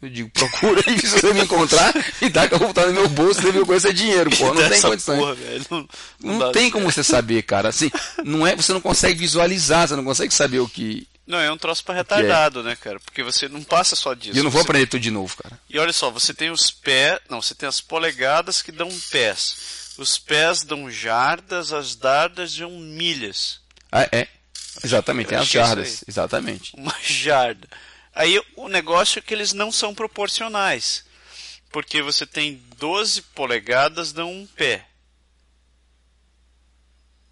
Speaker 3: Eu digo, procura aí se você me encontrar e dá que eu vou botar no meu bolso e ver com esse dinheiro, pô. Não tem condições.
Speaker 1: porra, velho. Não,
Speaker 3: Não
Speaker 1: dá
Speaker 3: tem
Speaker 1: certo.
Speaker 3: como você saber, cara. Assim, não é, você não consegue visualizar, você não consegue saber o que.
Speaker 1: Não, é um troço pra retardado, né, cara? Porque você não passa só disso.
Speaker 3: E eu não vou
Speaker 1: Você-
Speaker 3: aprender tudo de novo, cara.
Speaker 1: E olha só, você tem os pés. Não, você tem as polegadas que dão pés. Os pés dão jardas, as dardas dão milhas.
Speaker 3: Ah, é. Exatamente, tem
Speaker 1: Eu
Speaker 3: as
Speaker 1: isso
Speaker 3: jardas. Exatamente.
Speaker 1: Uma jarda. Aí o negócio é que eles não são proporcionais. Porque você tem 12 polegadas, dão um pé.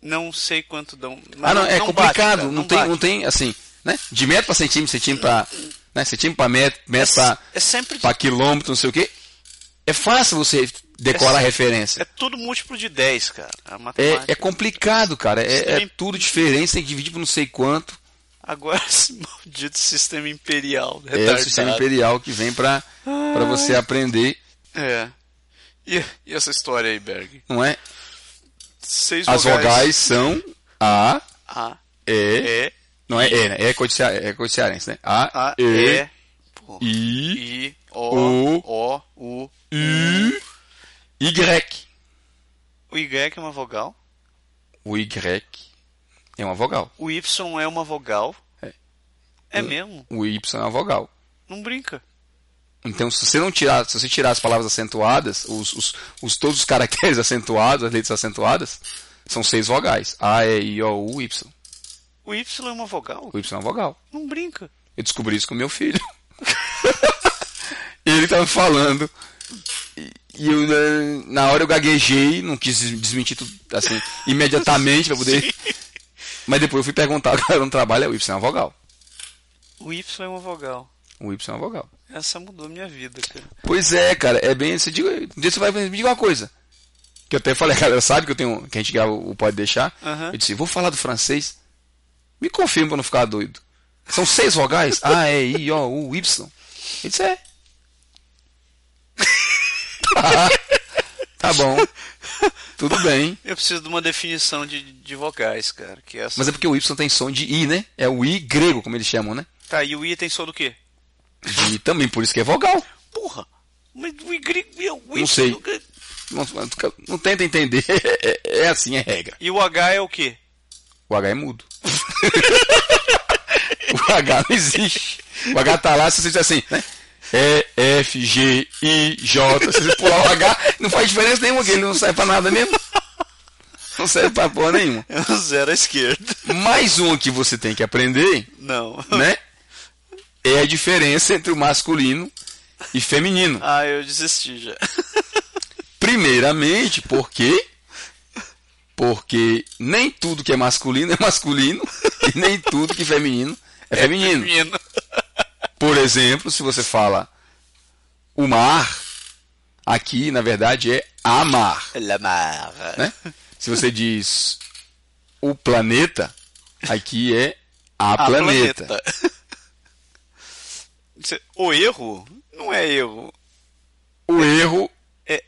Speaker 1: Não sei quanto dão.
Speaker 3: Ah, não, é
Speaker 1: bate,
Speaker 3: complicado.
Speaker 1: cara,
Speaker 3: não, tem,
Speaker 1: bate.
Speaker 3: não tem, assim, né? De metro pra centímetro, centímetro pra. Né? Centímetro pra metro, metro pra,
Speaker 1: É sempre.
Speaker 3: pra quilômetro, não sei o quê. É fácil você decorar a
Speaker 1: É-
Speaker 3: referência.
Speaker 1: É tudo múltiplo de 10, cara. A
Speaker 3: É,
Speaker 1: matemática.
Speaker 3: é complicado, cara. É, é tudo diferente, tem que dividir por não sei quanto.
Speaker 1: Agora esse maldito sistema imperial.
Speaker 3: É o
Speaker 1: retardado.
Speaker 3: sistema imperial que vem pra, pra você aprender,
Speaker 1: É. E, e essa história aí, Berg?
Speaker 3: não é?
Speaker 1: Seis
Speaker 3: As vogais são A,
Speaker 1: A,
Speaker 3: E,
Speaker 1: E,
Speaker 3: não é E, né? É codicea- é codiciarense, né? A,
Speaker 1: A,
Speaker 3: E,
Speaker 1: E,
Speaker 3: I,
Speaker 1: I, O, O, U.
Speaker 3: U, Y.
Speaker 1: O Y é uma vogal.
Speaker 3: O Y é uma vogal.
Speaker 1: O Y é uma vogal.
Speaker 3: É.
Speaker 1: É mesmo?
Speaker 3: O Y é uma vogal.
Speaker 1: Não brinca.
Speaker 3: Então, se você não tirar, se você tirar as palavras acentuadas, os, os, os- todos os caracteres acentuados, as letras acentuadas, são seis vogais. A, E, I, O, U, Y.
Speaker 1: O Y é uma vogal.
Speaker 3: O Y é uma vogal.
Speaker 1: Não brinca.
Speaker 3: Eu descobri isso com meu filho. Ele tava falando. E eu, né, na hora eu gaguejei, não quis des- desmentir tudo assim, imediatamente pra poder. Mas depois eu fui perguntar, cara, no trabalho é o Y, é uma vogal.
Speaker 1: O Y é uma vogal.
Speaker 3: O Y é uma vogal.
Speaker 1: Essa mudou minha vida, cara.
Speaker 3: Pois é, cara, é bem. Você diga, um dia você vai me diga uma coisa. Que eu até falei, a galera sabe que eu tenho. Que a gente grava o Pode Deixar.
Speaker 1: Aham.
Speaker 3: Eu disse, vou falar do francês. Me confirma pra não ficar doido. São seis vogais? A, E, I, O, U, Y. Ele disse, é. tá, tá bom. Tudo bem.
Speaker 1: Eu preciso de uma definição de, de vogais, cara. Que é essa...
Speaker 3: Mas é porque o Y tem som de I, né? É o I grego, como eles chamam, né?
Speaker 1: Tá, e o I tem som do quê?
Speaker 3: De I também, por isso que é vogal.
Speaker 1: Porra! Mas o I grego e o Y
Speaker 3: Não sei.
Speaker 1: do.
Speaker 3: Não, não tenta entender. É, é assim, é regra.
Speaker 1: E o H é o quê?
Speaker 3: O H é mudo. o H não existe. O H tá lá, se você disser assim, né? E, F, G, I, J. Se você pular o H, não faz diferença nenhuma, que ele não serve pra nada mesmo. Não serve pra porra nenhuma.
Speaker 1: É um zero à esquerda.
Speaker 3: Mais um que você tem que aprender,
Speaker 1: Não.
Speaker 3: né? É a diferença entre o masculino e feminino.
Speaker 1: Ah, eu desisti já.
Speaker 3: Primeiramente, porque porque nem tudo que é masculino é masculino e nem tudo que é feminino é feminino.
Speaker 1: Menino.
Speaker 3: Por exemplo, se você fala o mar, aqui na verdade é amar,
Speaker 1: Lamar.
Speaker 3: né? Se você diz o planeta, aqui é a,
Speaker 1: Ah,
Speaker 3: planeta.
Speaker 1: Cê- O erro não é erro.
Speaker 3: O erro
Speaker 1: É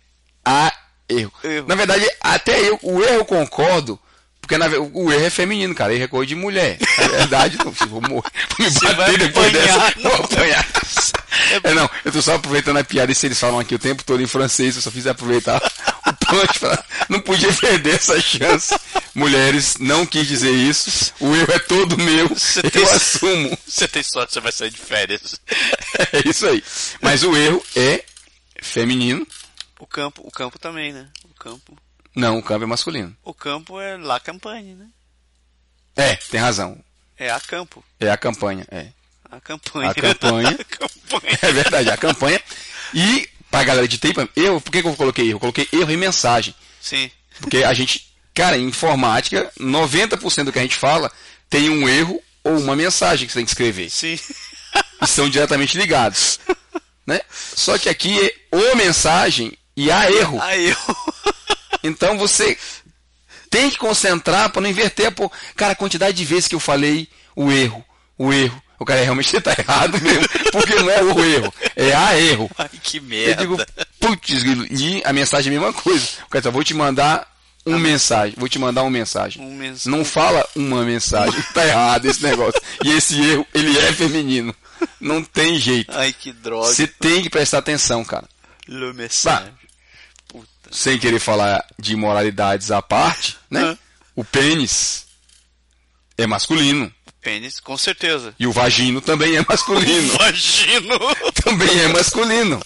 Speaker 3: a erro.
Speaker 1: Erro.
Speaker 3: Na verdade, até eu, o erro eu concordo, porque na, o erro é feminino, cara. Erro é coisa de mulher. Na verdade, não, vou, morrer, vou me bater depois
Speaker 1: apanhar,
Speaker 3: dessa. Vou
Speaker 1: não.
Speaker 3: apanhar. É, não, eu tô só aproveitando a piada e se eles falam aqui o tempo todo em francês, eu só fiz aproveitar o punch pra, não podia perder essa chance. Mulheres, não quis dizer isso. O erro é todo meu.
Speaker 1: Você
Speaker 3: eu
Speaker 1: tem-
Speaker 3: assumo.
Speaker 1: Você tem sorte, você vai sair de férias.
Speaker 3: É isso aí. Mas o erro é feminino.
Speaker 1: O campo, o campo também, né? O campo.
Speaker 3: Não, o campo é masculino.
Speaker 1: O campo é la campagne, né?
Speaker 3: É, tem razão.
Speaker 1: É a campo.
Speaker 3: É a campanha, é.
Speaker 1: A campanha.
Speaker 3: A campanha.
Speaker 1: a campanha.
Speaker 3: É verdade, a campanha. E pra galera de TI, erro, por que, que eu coloquei erro? Eu coloquei erro em mensagem.
Speaker 1: Sim.
Speaker 3: Porque a gente, cara, em informática, 90% do que a gente fala tem um erro ou uma mensagem que você tem que escrever.
Speaker 1: Sim.
Speaker 3: E são diretamente ligados. Né? Só que aqui é o mensagem e há erro.
Speaker 1: Aí eu.
Speaker 3: Então você tem que concentrar para não inverter a por... Cara, a quantidade de vezes que eu falei o erro, o erro. O cara realmente está errado mesmo. Porque não é o erro, é a erro.
Speaker 1: Ai, que
Speaker 3: Eu
Speaker 1: merda.
Speaker 3: digo, putz. E a mensagem é a mesma coisa. O cara só vou te mandar um mensagem. Vou te mandar uma mensagem.
Speaker 1: Um mensagem.
Speaker 3: Não fala uma mensagem. tá errado esse negócio. E esse erro, ele é feminino. Não tem jeito.
Speaker 1: Ai, que droga.
Speaker 3: Você tem que prestar atenção, cara.
Speaker 1: Le message. Puta.
Speaker 3: Sem querer falar de imoralidades à parte, né? O pênis é masculino.
Speaker 1: Pênis, com certeza.
Speaker 3: E o vagino também é masculino.
Speaker 1: Vagino.
Speaker 3: também é masculino.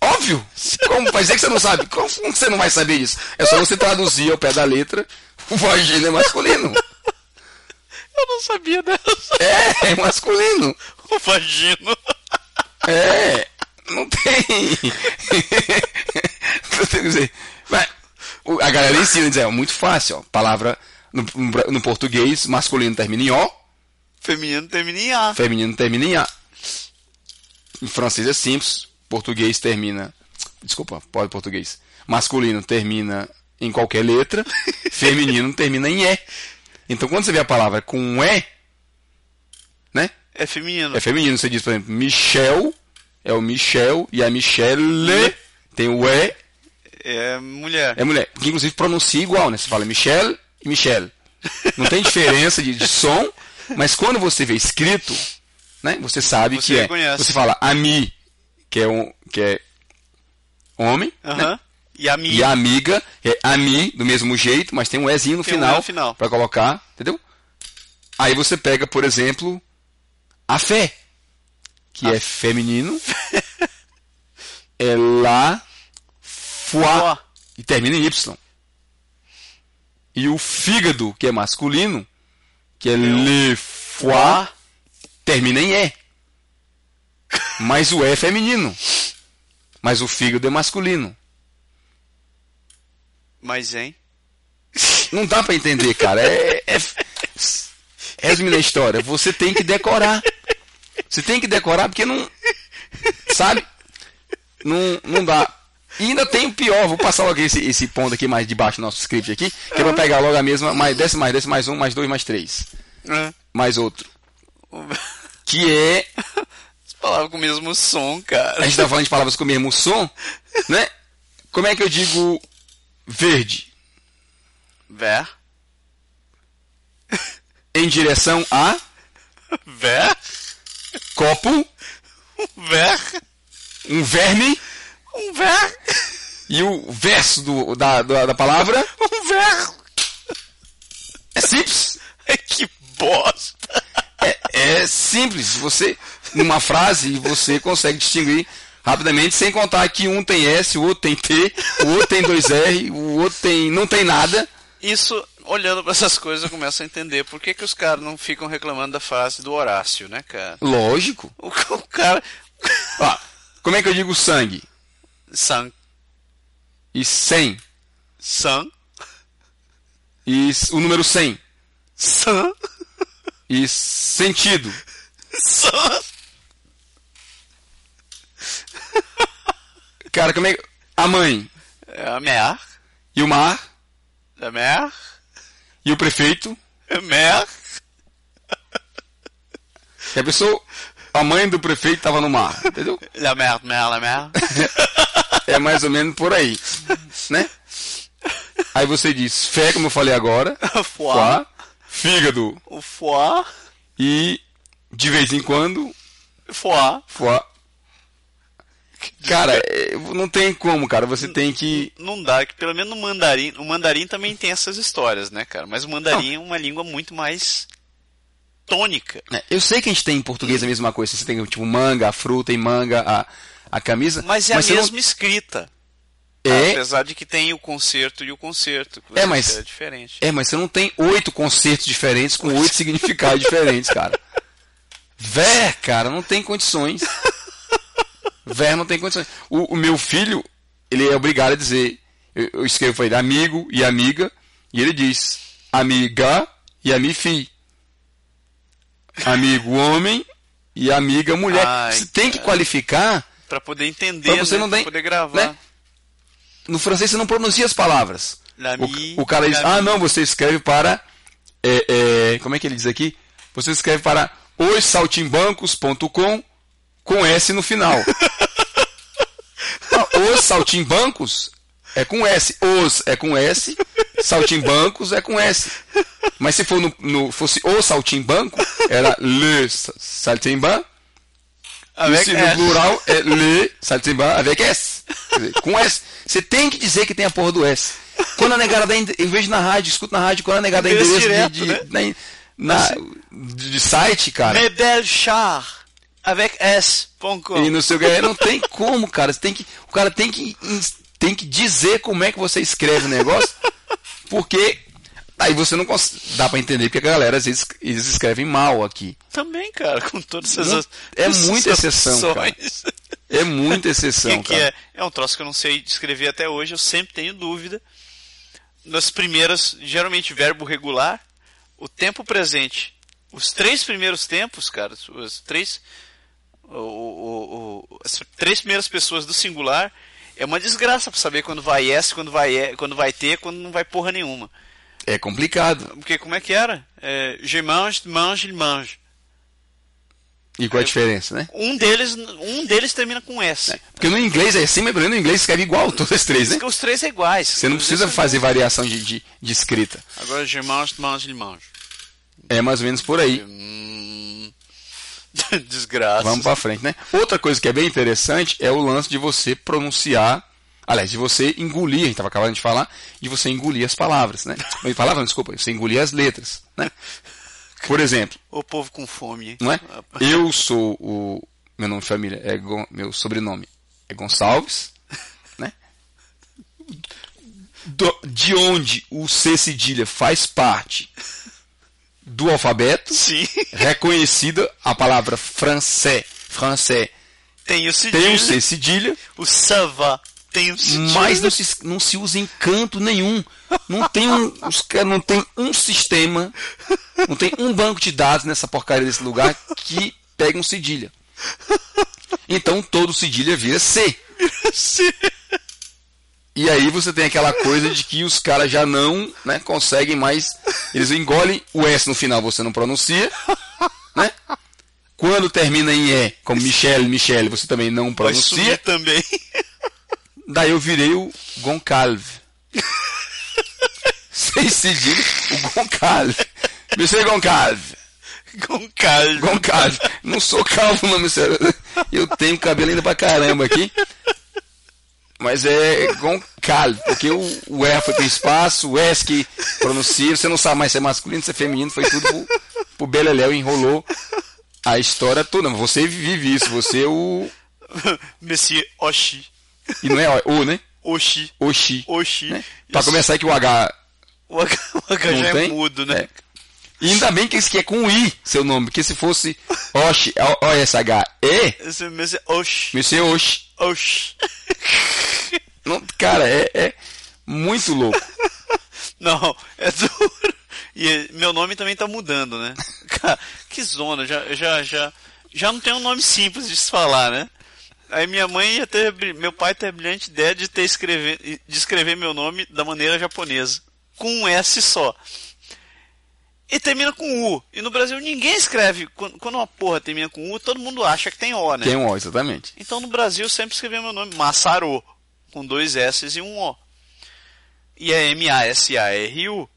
Speaker 3: Óbvio! Como vai dizer que você não sabe? Como você não vai saber disso? É só você traduzir ao pé da letra. O vagino é masculino.
Speaker 1: Eu não sabia dessa.
Speaker 3: É, é masculino.
Speaker 1: O vagino.
Speaker 3: É. Não tem. Quer dizer, mas a galera ensina, diz, é muito fácil. Ó, palavra no, no- português, masculino termina em O,
Speaker 1: Feminino termina em A.
Speaker 3: feminino termina em A. Em francês é simples, português termina. Desculpa, pode português. Masculino termina em qualquer letra, feminino termina em E. Então quando você vê a palavra com E, né?
Speaker 1: É feminino.
Speaker 3: É feminino. Você diz, por exemplo, Michel, é o Michel, e a Michelle tem o E,
Speaker 1: É mulher.
Speaker 3: é mulher. Que inclusive pronuncia igual, né? Você fala Michel e Michelle. Não tem diferença de, de som, mas quando você vê escrito, né? Você sabe
Speaker 1: Você
Speaker 3: que é.
Speaker 1: reconhece.
Speaker 3: Você fala ami, que é um, que é homem,
Speaker 1: Aham.
Speaker 3: né?
Speaker 1: E a minha.
Speaker 3: E a amiga é ami do mesmo jeito, mas tem um Ezinho no
Speaker 1: Tem um
Speaker 3: final,
Speaker 1: no final.
Speaker 3: para colocar, entendeu? Aí você pega, por exemplo, a fé, que é feminino, é la foi
Speaker 1: Foi.
Speaker 3: e termina em Y. E o fígado, que é masculino, que é le foi, termina em E. Mas o E é feminino. Mas o fígado é masculino.
Speaker 1: Mas, hein?
Speaker 3: Não dá pra entender, cara. É, é, resumindo a história, você tem que decorar. Você tem que decorar porque não. Sabe? Não, não dá. E ainda tem o pior, vou passar logo esse, esse ponto aqui mais debaixo do nosso script aqui, que é pra pegar logo a mesma, mais, desce mais, desce mais um, mais dois, mais três.
Speaker 1: É.
Speaker 3: Mais outro. Que é.
Speaker 1: As palavras com o mesmo som, cara.
Speaker 3: A gente tá falando de palavras com o mesmo som, né? Como é que eu digo verde?
Speaker 1: Ver.
Speaker 3: Em direção a
Speaker 1: Ver.
Speaker 3: Copo,
Speaker 1: Ver.
Speaker 3: um verme
Speaker 1: Um ver.
Speaker 3: e o verso do, da, da, da palavra
Speaker 1: Um ver.
Speaker 3: é simples.
Speaker 1: Que bosta.
Speaker 3: É, é simples. Você, numa frase, você consegue distinguir rapidamente, sem contar que um tem S, o outro tem T, o outro tem dois R, o outro tem, não tem nada.
Speaker 1: Isso, olhando pra essas coisas, eu começo a entender por que, que os caras não ficam reclamando da frase do Horácio, né, cara?
Speaker 3: Lógico.
Speaker 1: O, o cara.
Speaker 3: Ó, como é que eu digo sangue?
Speaker 1: San.
Speaker 3: E 100.
Speaker 1: San.
Speaker 3: E o número 100.
Speaker 1: San.
Speaker 3: E sentido.
Speaker 1: San.
Speaker 3: Cara, como é que. A mãe.
Speaker 1: É a mer.
Speaker 3: E o mar.
Speaker 1: A mer.
Speaker 3: E o prefeito.
Speaker 1: A mer.
Speaker 3: A pessoa. A mãe do prefeito estava no mar. Entendeu?
Speaker 1: La mer, mer, la mer.
Speaker 3: É mais ou menos por aí. Né? Aí você diz fé, como eu falei agora.
Speaker 1: Foie.
Speaker 3: Foie, fígado
Speaker 1: O foie.
Speaker 3: e de vez em quando
Speaker 1: Foie.
Speaker 3: foie. Cara, é, não tem como, cara. Você tem que.
Speaker 1: Não dá, que pelo menos no mandarim. O mandarim também tem essas histórias, né, cara? Mas o mandarim é uma língua muito mais tônica.
Speaker 3: né, Eu sei que a gente tem em português a mesma coisa. Você tem tipo manga, a fruta e manga, a, a camisa.
Speaker 1: Mas é a
Speaker 3: você não-
Speaker 1: mesma escrita.
Speaker 3: É,
Speaker 1: Apesar de que tem o concerto e o concerto.
Speaker 3: É, mas-
Speaker 1: escreve diferente.
Speaker 3: é, mas você não tem oito concertos diferentes com oito significados diferentes, cara. Ver, cara, não tem condições. Ver não tem condições. O, o meu filho, ele é obrigado a dizer. Eu, eu escrevo pra ele amigo e amiga, e ele diz amiga e amifi. Amigo homem e amiga mulher.
Speaker 1: Ai,
Speaker 3: você tem que qualificar.
Speaker 1: Pra poder entender,
Speaker 3: Pra você
Speaker 1: né?
Speaker 3: não tem-
Speaker 1: poder gravar.
Speaker 3: né? No francês você não pronuncia as palavras.
Speaker 1: L'ami,
Speaker 3: O, o cara diz,
Speaker 1: l'ami.
Speaker 3: ah não, você escreve para. é, é, como é que ele diz aqui? Você escreve para ossaltimbancos.com com S no final. Os saltimbancos é com S. Os é com S. Saltimbancos é com S. Mas se for no, no- fosse o saltimbanco, era le sa- saltimbanco. E
Speaker 1: Avec
Speaker 3: se no plural é le saltimbanco avec S. Dizer, Com S. Você tem que dizer que tem a porra do S. Quando a negada dá, em vez na rádio, escuta na rádio, quando a negada dá
Speaker 1: Endereço
Speaker 3: endereço de,
Speaker 1: direto,
Speaker 3: de, na- na- de- de site, cara.
Speaker 1: Chars. Avec S.com.
Speaker 3: E no seu ganhar não tem como, cara. Você tem que, o cara tem que, tem que dizer como é que você escreve o negócio, porque aí você não consegue. Dá pra entender porque a galera às vezes eles escrevem mal aqui.
Speaker 1: Também, cara, com todas essas.
Speaker 3: Não- é muita exceção, cara. É muita exceção,
Speaker 1: que, que
Speaker 3: cara.
Speaker 1: é, é um troço que eu não sei descrever até hoje, eu sempre tenho dúvida. Nas primeiras, geralmente verbo regular, o tempo presente. Os três primeiros tempos, cara, os três. O- o- o- as três primeiras pessoas do singular é uma desgraça pra saber quando vai S, quando vai, E, quando vai T, quando não vai porra nenhuma.
Speaker 3: É complicado.
Speaker 1: Porque como é que era? É, je mange, mange, mange.
Speaker 3: E qual a diferença, né?
Speaker 1: Um deles, um deles termina com S.
Speaker 3: Porque no inglês é assim, mas no inglês escreve igual todos os três, né?
Speaker 1: Os três é iguais.
Speaker 3: Você não precisa fazer variação de, de, de escrita.
Speaker 1: Agora je mange, mange, mange.
Speaker 3: É mais ou menos por aí.
Speaker 1: Desgraça.
Speaker 3: Vamos pra frente, né? Outra coisa que é bem interessante é o lance de você pronunciar, aliás, de você engolir, a gente estava acabando de falar, de você engolir as palavras, né? Palavras, não, desculpa, você engolir as letras, né? Por exemplo,
Speaker 1: O povo com fome, hein?
Speaker 3: não é? Eu sou o meu nome de família é Gon- meu sobrenome é Gonçalves, né? Do- de onde o C cedilha faz parte do alfabeto,
Speaker 1: Sim.
Speaker 3: reconhecida a palavra francês, francês
Speaker 1: Tem o cedilha.
Speaker 3: tem um C cedilha,
Speaker 1: O sava tem o cedilha.
Speaker 3: mas não se, não se usa em canto nenhum. Não tem um, não tem um sistema, não tem um banco de dados nessa porcaria desse lugar que pega um cedilha. Então todo cedilha vira C.
Speaker 1: Sim.
Speaker 3: E aí você tem aquela coisa de que os caras já não né, conseguem mais. Eles engolem o S no final, você não pronuncia. Né? Quando termina em E, como Michele, Michele, você também não pronuncia.
Speaker 1: também.
Speaker 3: Daí eu virei o Goncalve. Sem cedilha, o Goncalve. Monsieur Goncalve.
Speaker 1: Com calma.
Speaker 3: Goncalve. Não sou calvo, não, monsieur. Eu tenho cabelo ainda pra caramba aqui. Mas é Goncalve, porque o, o R foi pro espaço, o S que pronuncia, você não sabe mais se é masculino, se é feminino, foi tudo pro, pro Beleléu e enrolou a história toda. Mas você vive isso, você é o.
Speaker 1: Monsieur Oshi.
Speaker 3: E não é o, né?
Speaker 1: Oshi.
Speaker 3: Oxi.
Speaker 1: Oshi.
Speaker 3: Né? Pra
Speaker 1: Isso.
Speaker 3: começar aqui o H.
Speaker 1: O H, o H já
Speaker 3: tem?
Speaker 1: é mudo, né?
Speaker 3: É. E ainda bem que esse aqui é com I, seu nome, porque se fosse Oxi, O-S-H-E,
Speaker 1: Esse
Speaker 3: meu ser Oxi. Cara, é, é muito louco.
Speaker 1: Não, é duro. E meu nome também tá mudando, né? Cara, que zona, já, já, já, já não tem um nome simples de se falar, né? Aí minha mãe ia ter, meu pai teve a brilhante ideia de ter escrever, de escrever meu nome da maneira japonesa, com um S só. E termina com U. E no Brasil ninguém escreve, quando, uma porra termina com U, todo mundo acha que tem O, né?
Speaker 3: Tem O, exatamente.
Speaker 1: Então no Brasil eu sempre escrevi meu nome Massaro, com dois S e um O. E é M-A-S-A-R-U.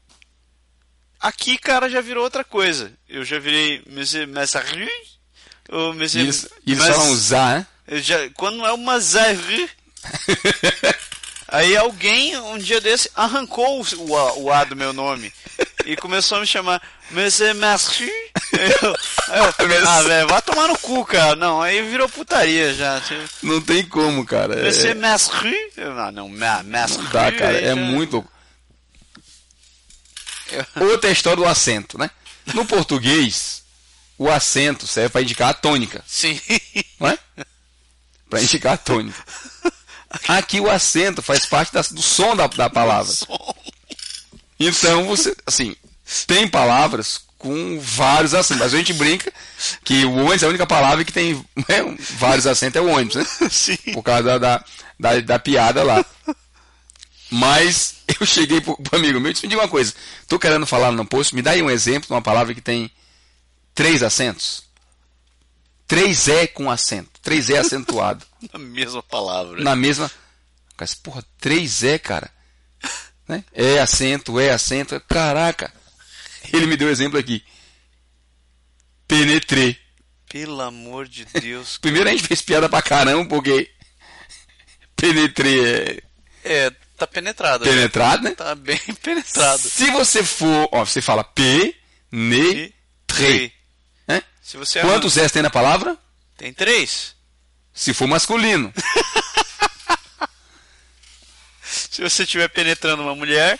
Speaker 1: Aqui, cara, já virou outra coisa. Eu já virei Massaro. Ou
Speaker 3: eles, falam usar, né?
Speaker 1: já, quando é o Mazaru, aí alguém, um dia desse, arrancou o, A- o A do meu nome. E começou a me chamar Monsieur Massaro. Eu- eu- Ah, velho, vai tomar no cu, cara. Não, aí virou putaria já. Tipo,
Speaker 3: Não tem como, cara. É,
Speaker 1: Monsieur Massaro? Ah, não,
Speaker 3: não dá, cara. É
Speaker 1: já-
Speaker 3: muito. Outra história do acento, né? No português, o acento serve para indicar a tônica.
Speaker 1: Sim.
Speaker 3: não é? Para indicar a tônica. Aqui o acento faz parte da- do som da, da palavra. Então você, assim, tem palavras com vários acentos. Mas a gente brinca que o ônibus é a única palavra que tem né, vários acentos, é o ônibus, né?
Speaker 1: Sim.
Speaker 3: Por causa da, da, da, da piada lá. Mas eu cheguei pro, pro amigo meu e disse, me diga uma coisa. Tô querendo falar no post, me dá aí um exemplo de uma palavra que tem três acentos. Três E com acento. Três E acentuado.
Speaker 1: A mesma palavra.
Speaker 3: na mesma. Cara, porra, três E, cara. Né? É acento, é acento. Caraca. Ele me deu exemplo aqui. Penetrei.
Speaker 1: Pelo amor de Deus.
Speaker 3: Primeiro a gente fez piada pra caramba, porque. Penetrei é
Speaker 1: É, tá penetrado. né?
Speaker 3: penetrado, né?
Speaker 1: Tá bem penetrado.
Speaker 3: Se você for. Ó, você fala P, ne, tre. Né?
Speaker 1: Se você
Speaker 3: Quantos S tem na palavra?
Speaker 1: Tem três.
Speaker 3: Se for masculino.
Speaker 1: Se você estiver penetrando uma mulher.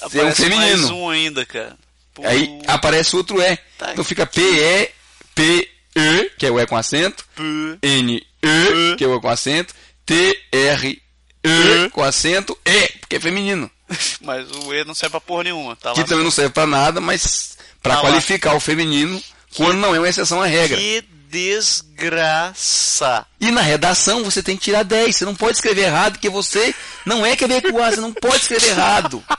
Speaker 3: é um
Speaker 1: aparece mais
Speaker 3: feminino.
Speaker 1: um ainda, cara. Pô,
Speaker 3: Aí aparece outro E.
Speaker 1: Tá.
Speaker 3: Então fica P, E, P, E, que é o E com acento.
Speaker 1: P,
Speaker 3: N, E, que é o E com acento. T, R, E, com acento. E, porque é feminino.
Speaker 1: Mas o E não serve pra porra nenhuma. Tá
Speaker 3: Que
Speaker 1: lá.
Speaker 3: também não serve pra nada, mas pra
Speaker 1: Tá lá.
Speaker 3: qualificar o feminino quando não é uma exceção à regra.
Speaker 1: Que desgraça.
Speaker 3: E na redação você tem que tirar 10. Você não pode escrever errado, porque você não é quebecois, você não pode escrever errado.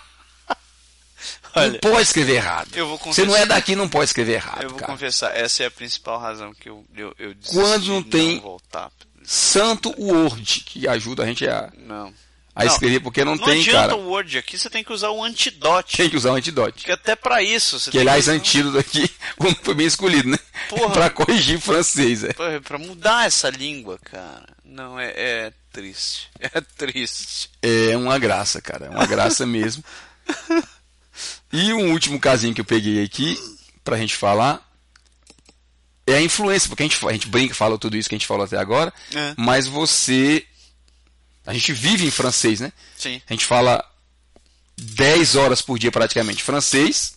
Speaker 1: Olha,
Speaker 3: não pode escrever errado.
Speaker 1: eu vou
Speaker 3: Você não é daqui, não pode escrever errado,
Speaker 1: eu vou
Speaker 3: cara.
Speaker 1: confessar, essa é a principal razão que eu, eu, eu
Speaker 3: Quando não tem-
Speaker 1: não voltar.
Speaker 3: Santo Word, que ajuda a gente a,
Speaker 1: Não.
Speaker 3: A
Speaker 1: Não,
Speaker 3: escrever, porque não,
Speaker 1: Não
Speaker 3: tem,
Speaker 1: adianta
Speaker 3: cara.
Speaker 1: o Word aqui, você tem que usar o antidote.
Speaker 3: Tem que usar o antidote.
Speaker 1: Que até pra isso. Você
Speaker 3: Que, aliás,
Speaker 1: usar-
Speaker 3: antídoto aqui não foi bem escolhido, né?
Speaker 1: Porra.
Speaker 3: pra corrigir francês, é.
Speaker 1: Pra, pra mudar essa língua, cara. Não, é, é triste. É triste.
Speaker 3: É uma graça, cara. É uma graça mesmo. E um último casinho que eu peguei aqui, pra gente falar, é a influência, porque a gente, a gente brinca, fala tudo isso que a gente falou até agora,
Speaker 1: É.
Speaker 3: mas você. A gente vive em francês, né?
Speaker 1: Sim.
Speaker 3: A gente fala 10 horas por dia praticamente francês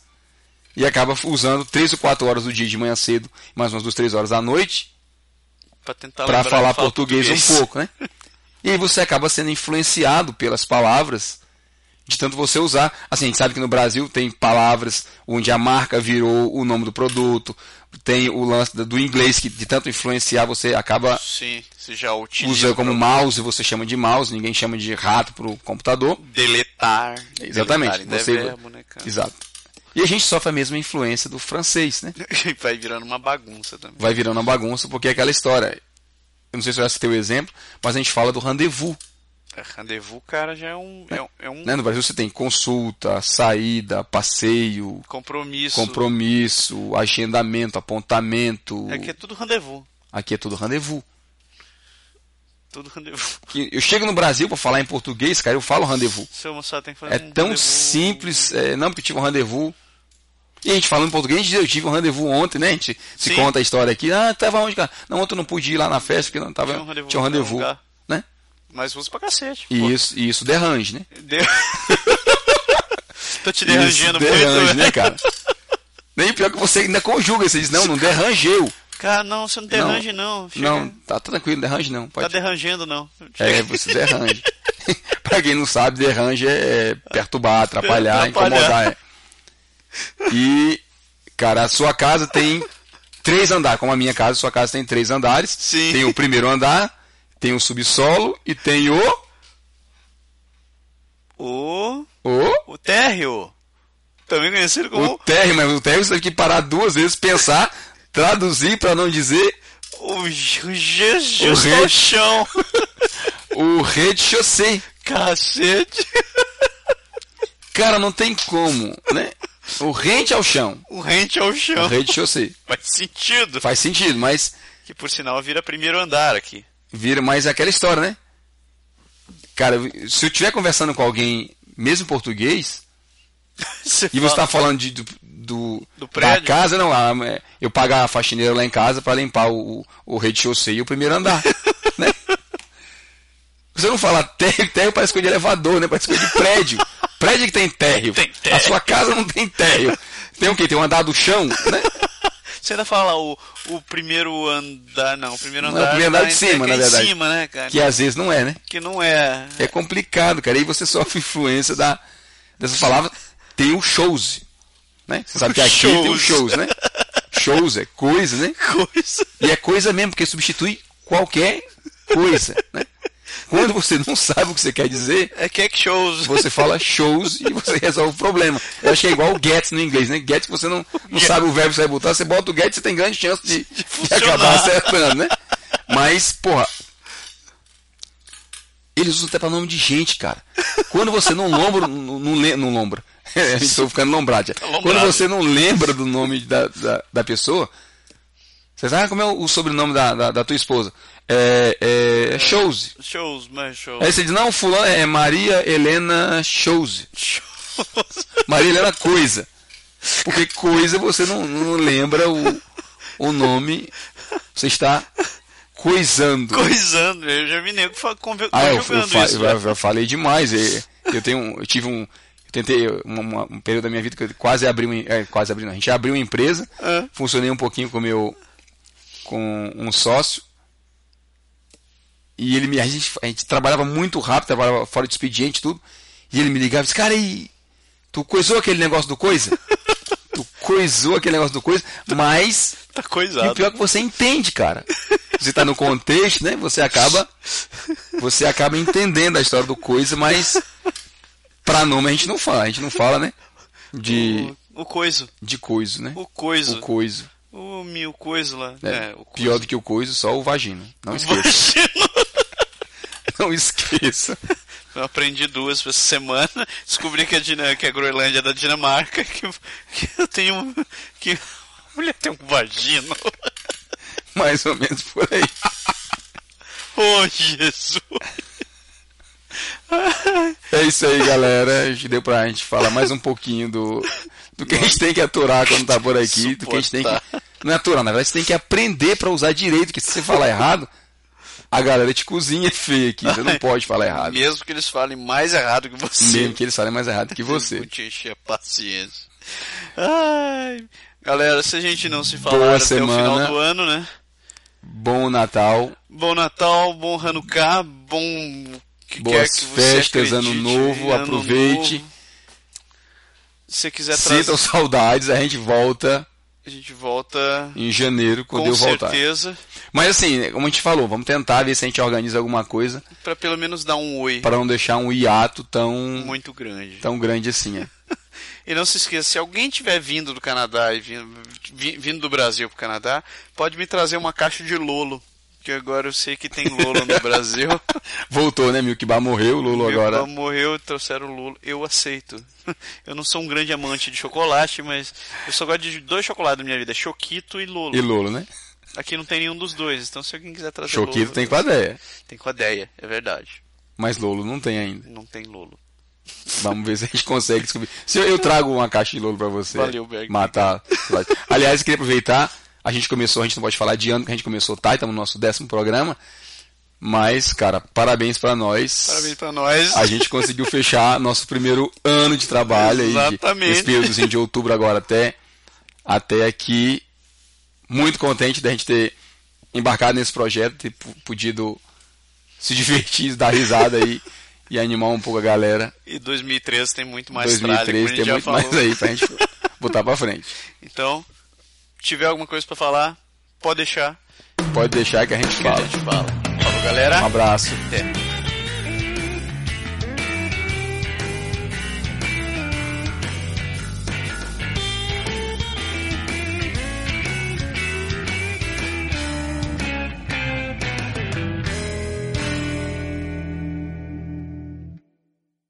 Speaker 3: e acaba usando 3 ou 4 horas do dia de manhã cedo, mais umas 2, 3 horas à noite, para falar
Speaker 1: falar
Speaker 3: português, um pouco, né? E aí você acaba sendo influenciado pelas palavras De tanto você usar. Assim, a gente sabe que no Brasil tem palavras onde a marca virou o nome do produto. Tem o lance do inglês que de tanto influenciar você acaba
Speaker 1: Sim, você já utiliza.
Speaker 3: usa como
Speaker 1: pra
Speaker 3: mouse, você chama de mouse, ninguém chama de rato pro computador.
Speaker 1: Deletar.
Speaker 3: Exatamente,
Speaker 1: Deletar é
Speaker 3: você-
Speaker 1: verbo, né, cara?
Speaker 3: Exato. E a gente sofre a mesma influência do francês, né?
Speaker 1: Vai virando uma bagunça também.
Speaker 3: Vai virando uma bagunça, porque é aquela história. Eu não sei se eu já citei o exemplo, mas a gente fala do rendezvous.
Speaker 1: É, Rendezvous, cara, já é um, é, um- é um
Speaker 3: Né? No Brasil você tem consulta, saída, passeio,
Speaker 1: compromisso.
Speaker 3: compromisso, agendamento, apontamento.
Speaker 1: É que é tudo rendezvous.
Speaker 3: Aqui é tudo rendezvous.
Speaker 1: Rendezvous.
Speaker 3: Que Eu chego no Brasil para falar em português, cara, eu falo rendezvous.
Speaker 1: Seu moçada tem que fazer
Speaker 3: É
Speaker 1: um
Speaker 3: tão
Speaker 1: rendezvous.
Speaker 3: simples, é, não porque tive um rendezvous. E a gente falando em português, a gente eu tive um rendezvous ontem, né? A gente se
Speaker 1: Sim.
Speaker 3: conta a história aqui. Ah, tava onde, cara? Não, ontem eu não pude ir lá na festa, porque não tava.
Speaker 1: Tinha um rendezvous
Speaker 3: tinha um rendezvous. Né?
Speaker 1: Mas usa pra cacete.
Speaker 3: E
Speaker 1: pô.
Speaker 3: isso, e isso derrange, né?
Speaker 1: Deu... Tô te derrangendo
Speaker 3: isso derrange,
Speaker 1: muito,
Speaker 3: né, cara? Nem pior que você ainda conjuga, você diz, não, não derrangeu.
Speaker 1: Cara, não, você não derrange não. Chega-
Speaker 3: Não, tá tranquilo, derrange não.
Speaker 1: Tá
Speaker 3: Pode.
Speaker 1: derrangendo não.
Speaker 3: É, você derrange. pra quem não sabe, derrange é perturbar, atrapalhar,
Speaker 1: Atrapalhar.
Speaker 3: incomodar. é. E, cara, a sua casa tem três andares, como a minha casa, a sua casa tem três andares.
Speaker 1: Sim.
Speaker 3: Tem o primeiro andar, tem o subsolo e tem o.
Speaker 1: O...
Speaker 3: O.
Speaker 1: O térreo. Também conhecido
Speaker 3: O
Speaker 1: como
Speaker 3: térreo, mas o térreo você teve que parar duas vezes, pensar, traduzir pra não dizer
Speaker 1: o Jesus
Speaker 3: O
Speaker 1: ao
Speaker 3: rei.
Speaker 1: chão.
Speaker 3: o rez-de-chaussée.
Speaker 1: Cacete.
Speaker 3: Cara, não tem como, né? O rente ao chão.
Speaker 1: O rente ao
Speaker 3: O
Speaker 1: chão.
Speaker 3: rez-de-chaussée.
Speaker 1: Faz sentido.
Speaker 3: Faz sentido, mas
Speaker 1: Que por sinal vira primeiro andar aqui.
Speaker 3: vira mais aquela história, né? Cara, se eu estiver conversando com alguém, mesmo português,
Speaker 1: Você
Speaker 3: e você
Speaker 1: fala-
Speaker 3: está falando de, do, do,
Speaker 1: Do
Speaker 3: da casa, não, ah, é, eu pagar a faxineira lá em casa para limpar o, o rede chaussée e o primeiro andar, né? Você não fala térreo, térreo parece coisa de elevador, né? Parece coisa de prédio. Prédio que tem térreo.
Speaker 1: Tem térreo.
Speaker 3: A sua casa não tem térreo. Tem o quê? Tem um andar do chão, né?
Speaker 1: Você ainda fala o, o primeiro andar, não, o primeiro
Speaker 3: Não,
Speaker 1: andar.
Speaker 3: o primeiro andar
Speaker 1: tá
Speaker 3: de
Speaker 1: em-
Speaker 3: cima,
Speaker 1: é
Speaker 3: na
Speaker 1: em
Speaker 3: verdade.
Speaker 1: cima, né, cara?
Speaker 3: Que às vezes não é, né?
Speaker 1: Que não é.
Speaker 3: É complicado, cara. E aí você sofre influência da, dessas palavras. Tem o shows, né? Você sabe que aqui tem o
Speaker 1: Shows.
Speaker 3: shows, né? Shows é coisa, né?
Speaker 1: Coisa.
Speaker 3: E é coisa mesmo, porque substitui qualquer coisa, né? Quando você não sabe o que você quer dizer,
Speaker 1: É cake shows.
Speaker 3: você fala shows e você resolve o problema. Eu acho que é igual o get no inglês, né? Get você não, não sabe o verbo que você vai botar, você bota o get você tem grande chance de, de
Speaker 1: funcionar.
Speaker 3: acabar acertando, né? Mas, porra, eles usam até pra nome de gente, cara. Quando você não lombra, não, não, não lombra. Tá ficando lombrado. Quando você não lembra do nome da, da, da pessoa, você sabe como é o sobrenome da, da, da tua esposa? É, é Chose.
Speaker 1: Shows, mas shows.
Speaker 3: Aí você diz, não, fulano é Maria Helena.
Speaker 1: Shows.
Speaker 3: Maria Helena Coisa. Porque coisa você não, não lembra o, o nome. Você está coisando.
Speaker 1: Coisando. Eu já vi nego conver-
Speaker 3: Ah, eu, eu, fa-
Speaker 1: isso.
Speaker 3: eu-
Speaker 1: né?
Speaker 3: eu falei demais. Eu tenho, eu tive um, eu tentei uma- uma- um período da minha vida que eu quase abri, é, quase abri, não, a gente abriu uma empresa.
Speaker 1: Ah.
Speaker 3: Funcionei um pouquinho com meu, com um sócio. E ele me, a gente, a gente trabalhava muito rápido, trabalhava fora de expediente, e tudo. E ele me ligava e disse, cara, e tu coisou aquele negócio do coisa? tu coisou aquele negócio do coisa, mas
Speaker 1: Tá
Speaker 3: e o
Speaker 1: coisado.
Speaker 3: pior é que você entende, cara. Você tá no contexto, né? Você acaba você acaba entendendo a história do coisa, mas pra nome a gente não fala, a gente não fala, né? De
Speaker 1: O, o coiso.
Speaker 3: de coisa, né?
Speaker 1: O coiso.
Speaker 3: O coiso.
Speaker 1: O mil coiso lá. É, o coiso.
Speaker 3: Pior do que o coiso, só o vagina. Não esqueça.
Speaker 1: Imagina.
Speaker 3: Não esqueça.
Speaker 1: Eu aprendi duas essa semana. Descobri que a, Dina, que a Groenlândia é da Dinamarca. Que, que eu tenho. Que a mulher tem um vagino.
Speaker 3: Mais ou menos por aí.
Speaker 1: Oh, Jesus.
Speaker 3: É isso aí, galera. Acho que deu pra gente falar mais um pouquinho do, do que a gente tem que aturar quando tá por aqui. Do que a gente tem que. Não é aturar, na verdade, você tem que aprender pra usar direito, porque se você falar errado, a galera te cozinha feia aqui. Você não pode falar errado.
Speaker 1: Mesmo que eles falem mais errado que você.
Speaker 3: Mesmo que eles falem mais errado que você.
Speaker 1: Vou te encher a paciência. Ai. Galera, se a gente não se falar
Speaker 3: Boa
Speaker 1: até
Speaker 3: semana.
Speaker 1: o final do ano, né?
Speaker 3: Bom Natal.
Speaker 1: Bom Natal, bom Hanukkah, bom que
Speaker 3: Boas
Speaker 1: que
Speaker 3: festas, ano novo,
Speaker 1: ano
Speaker 3: aproveite.
Speaker 1: novo. Se você quiser trazer,
Speaker 3: Sintam saudades, a gente volta
Speaker 1: a gente volta
Speaker 3: em janeiro, quando
Speaker 1: com
Speaker 3: eu voltar.
Speaker 1: certeza
Speaker 3: Mas assim, como a gente falou, vamos tentar ver se a gente organiza alguma coisa
Speaker 1: para pelo menos dar um oi
Speaker 3: para não deixar um hiato tão,
Speaker 1: muito grande.
Speaker 3: tão grande assim. é.
Speaker 1: E não se esqueça, se alguém tiver vindo do Canadá e vindo, vi- vindo do Brasil pro Canadá, pode me trazer uma caixa de Lolo, que agora eu sei que tem Lolo no Brasil.
Speaker 3: Voltou, né? Milkbar morreu, o Lulu
Speaker 1: Meu
Speaker 3: agora.
Speaker 1: morreu, trouxeram o Lolo. Eu aceito. Eu não sou um grande amante de chocolate, mas eu só gosto de dois chocolates na minha vida, Choquito e Lolo.
Speaker 3: E Lolo, né?
Speaker 1: Aqui não tem nenhum dos dois, então se alguém quiser trazer
Speaker 3: Choquito
Speaker 1: Lolo,
Speaker 3: tem com a ideia.
Speaker 1: tem com a ideia, é verdade.
Speaker 3: Mas Lolo não tem ainda.
Speaker 1: Não tem Lolo.
Speaker 3: Vamos ver se a gente consegue descobrir. Se eu, eu trago uma caixa de Lolo pra você
Speaker 1: Valeu, Berg.
Speaker 3: matar. Aliás, eu queria aproveitar. A gente começou, a gente não pode falar de ano, porque a gente começou, tá? Estamos no nosso décimo programa. Mas, cara, parabéns pra nós.
Speaker 1: Parabéns pra nós.
Speaker 3: A gente conseguiu fechar nosso primeiro ano de trabalho aí. de-
Speaker 1: Exatamente.
Speaker 3: Esse períodozinho de outubro agora até, até aqui. Muito contente da gente ter embarcado nesse projeto, ter podido se divertir, dar risada aí e animar um pouco a galera.
Speaker 1: E 2013 tem muito mais tralha, como a
Speaker 3: 2013
Speaker 1: gente
Speaker 3: tem muito mais aí pra gente botar pra frente.
Speaker 1: Então, tiver alguma coisa pra falar, pode deixar
Speaker 3: Pode deixar que a gente
Speaker 1: que a
Speaker 3: fala.
Speaker 1: gente fala. Falou, galera.
Speaker 3: Um abraço.
Speaker 1: Até.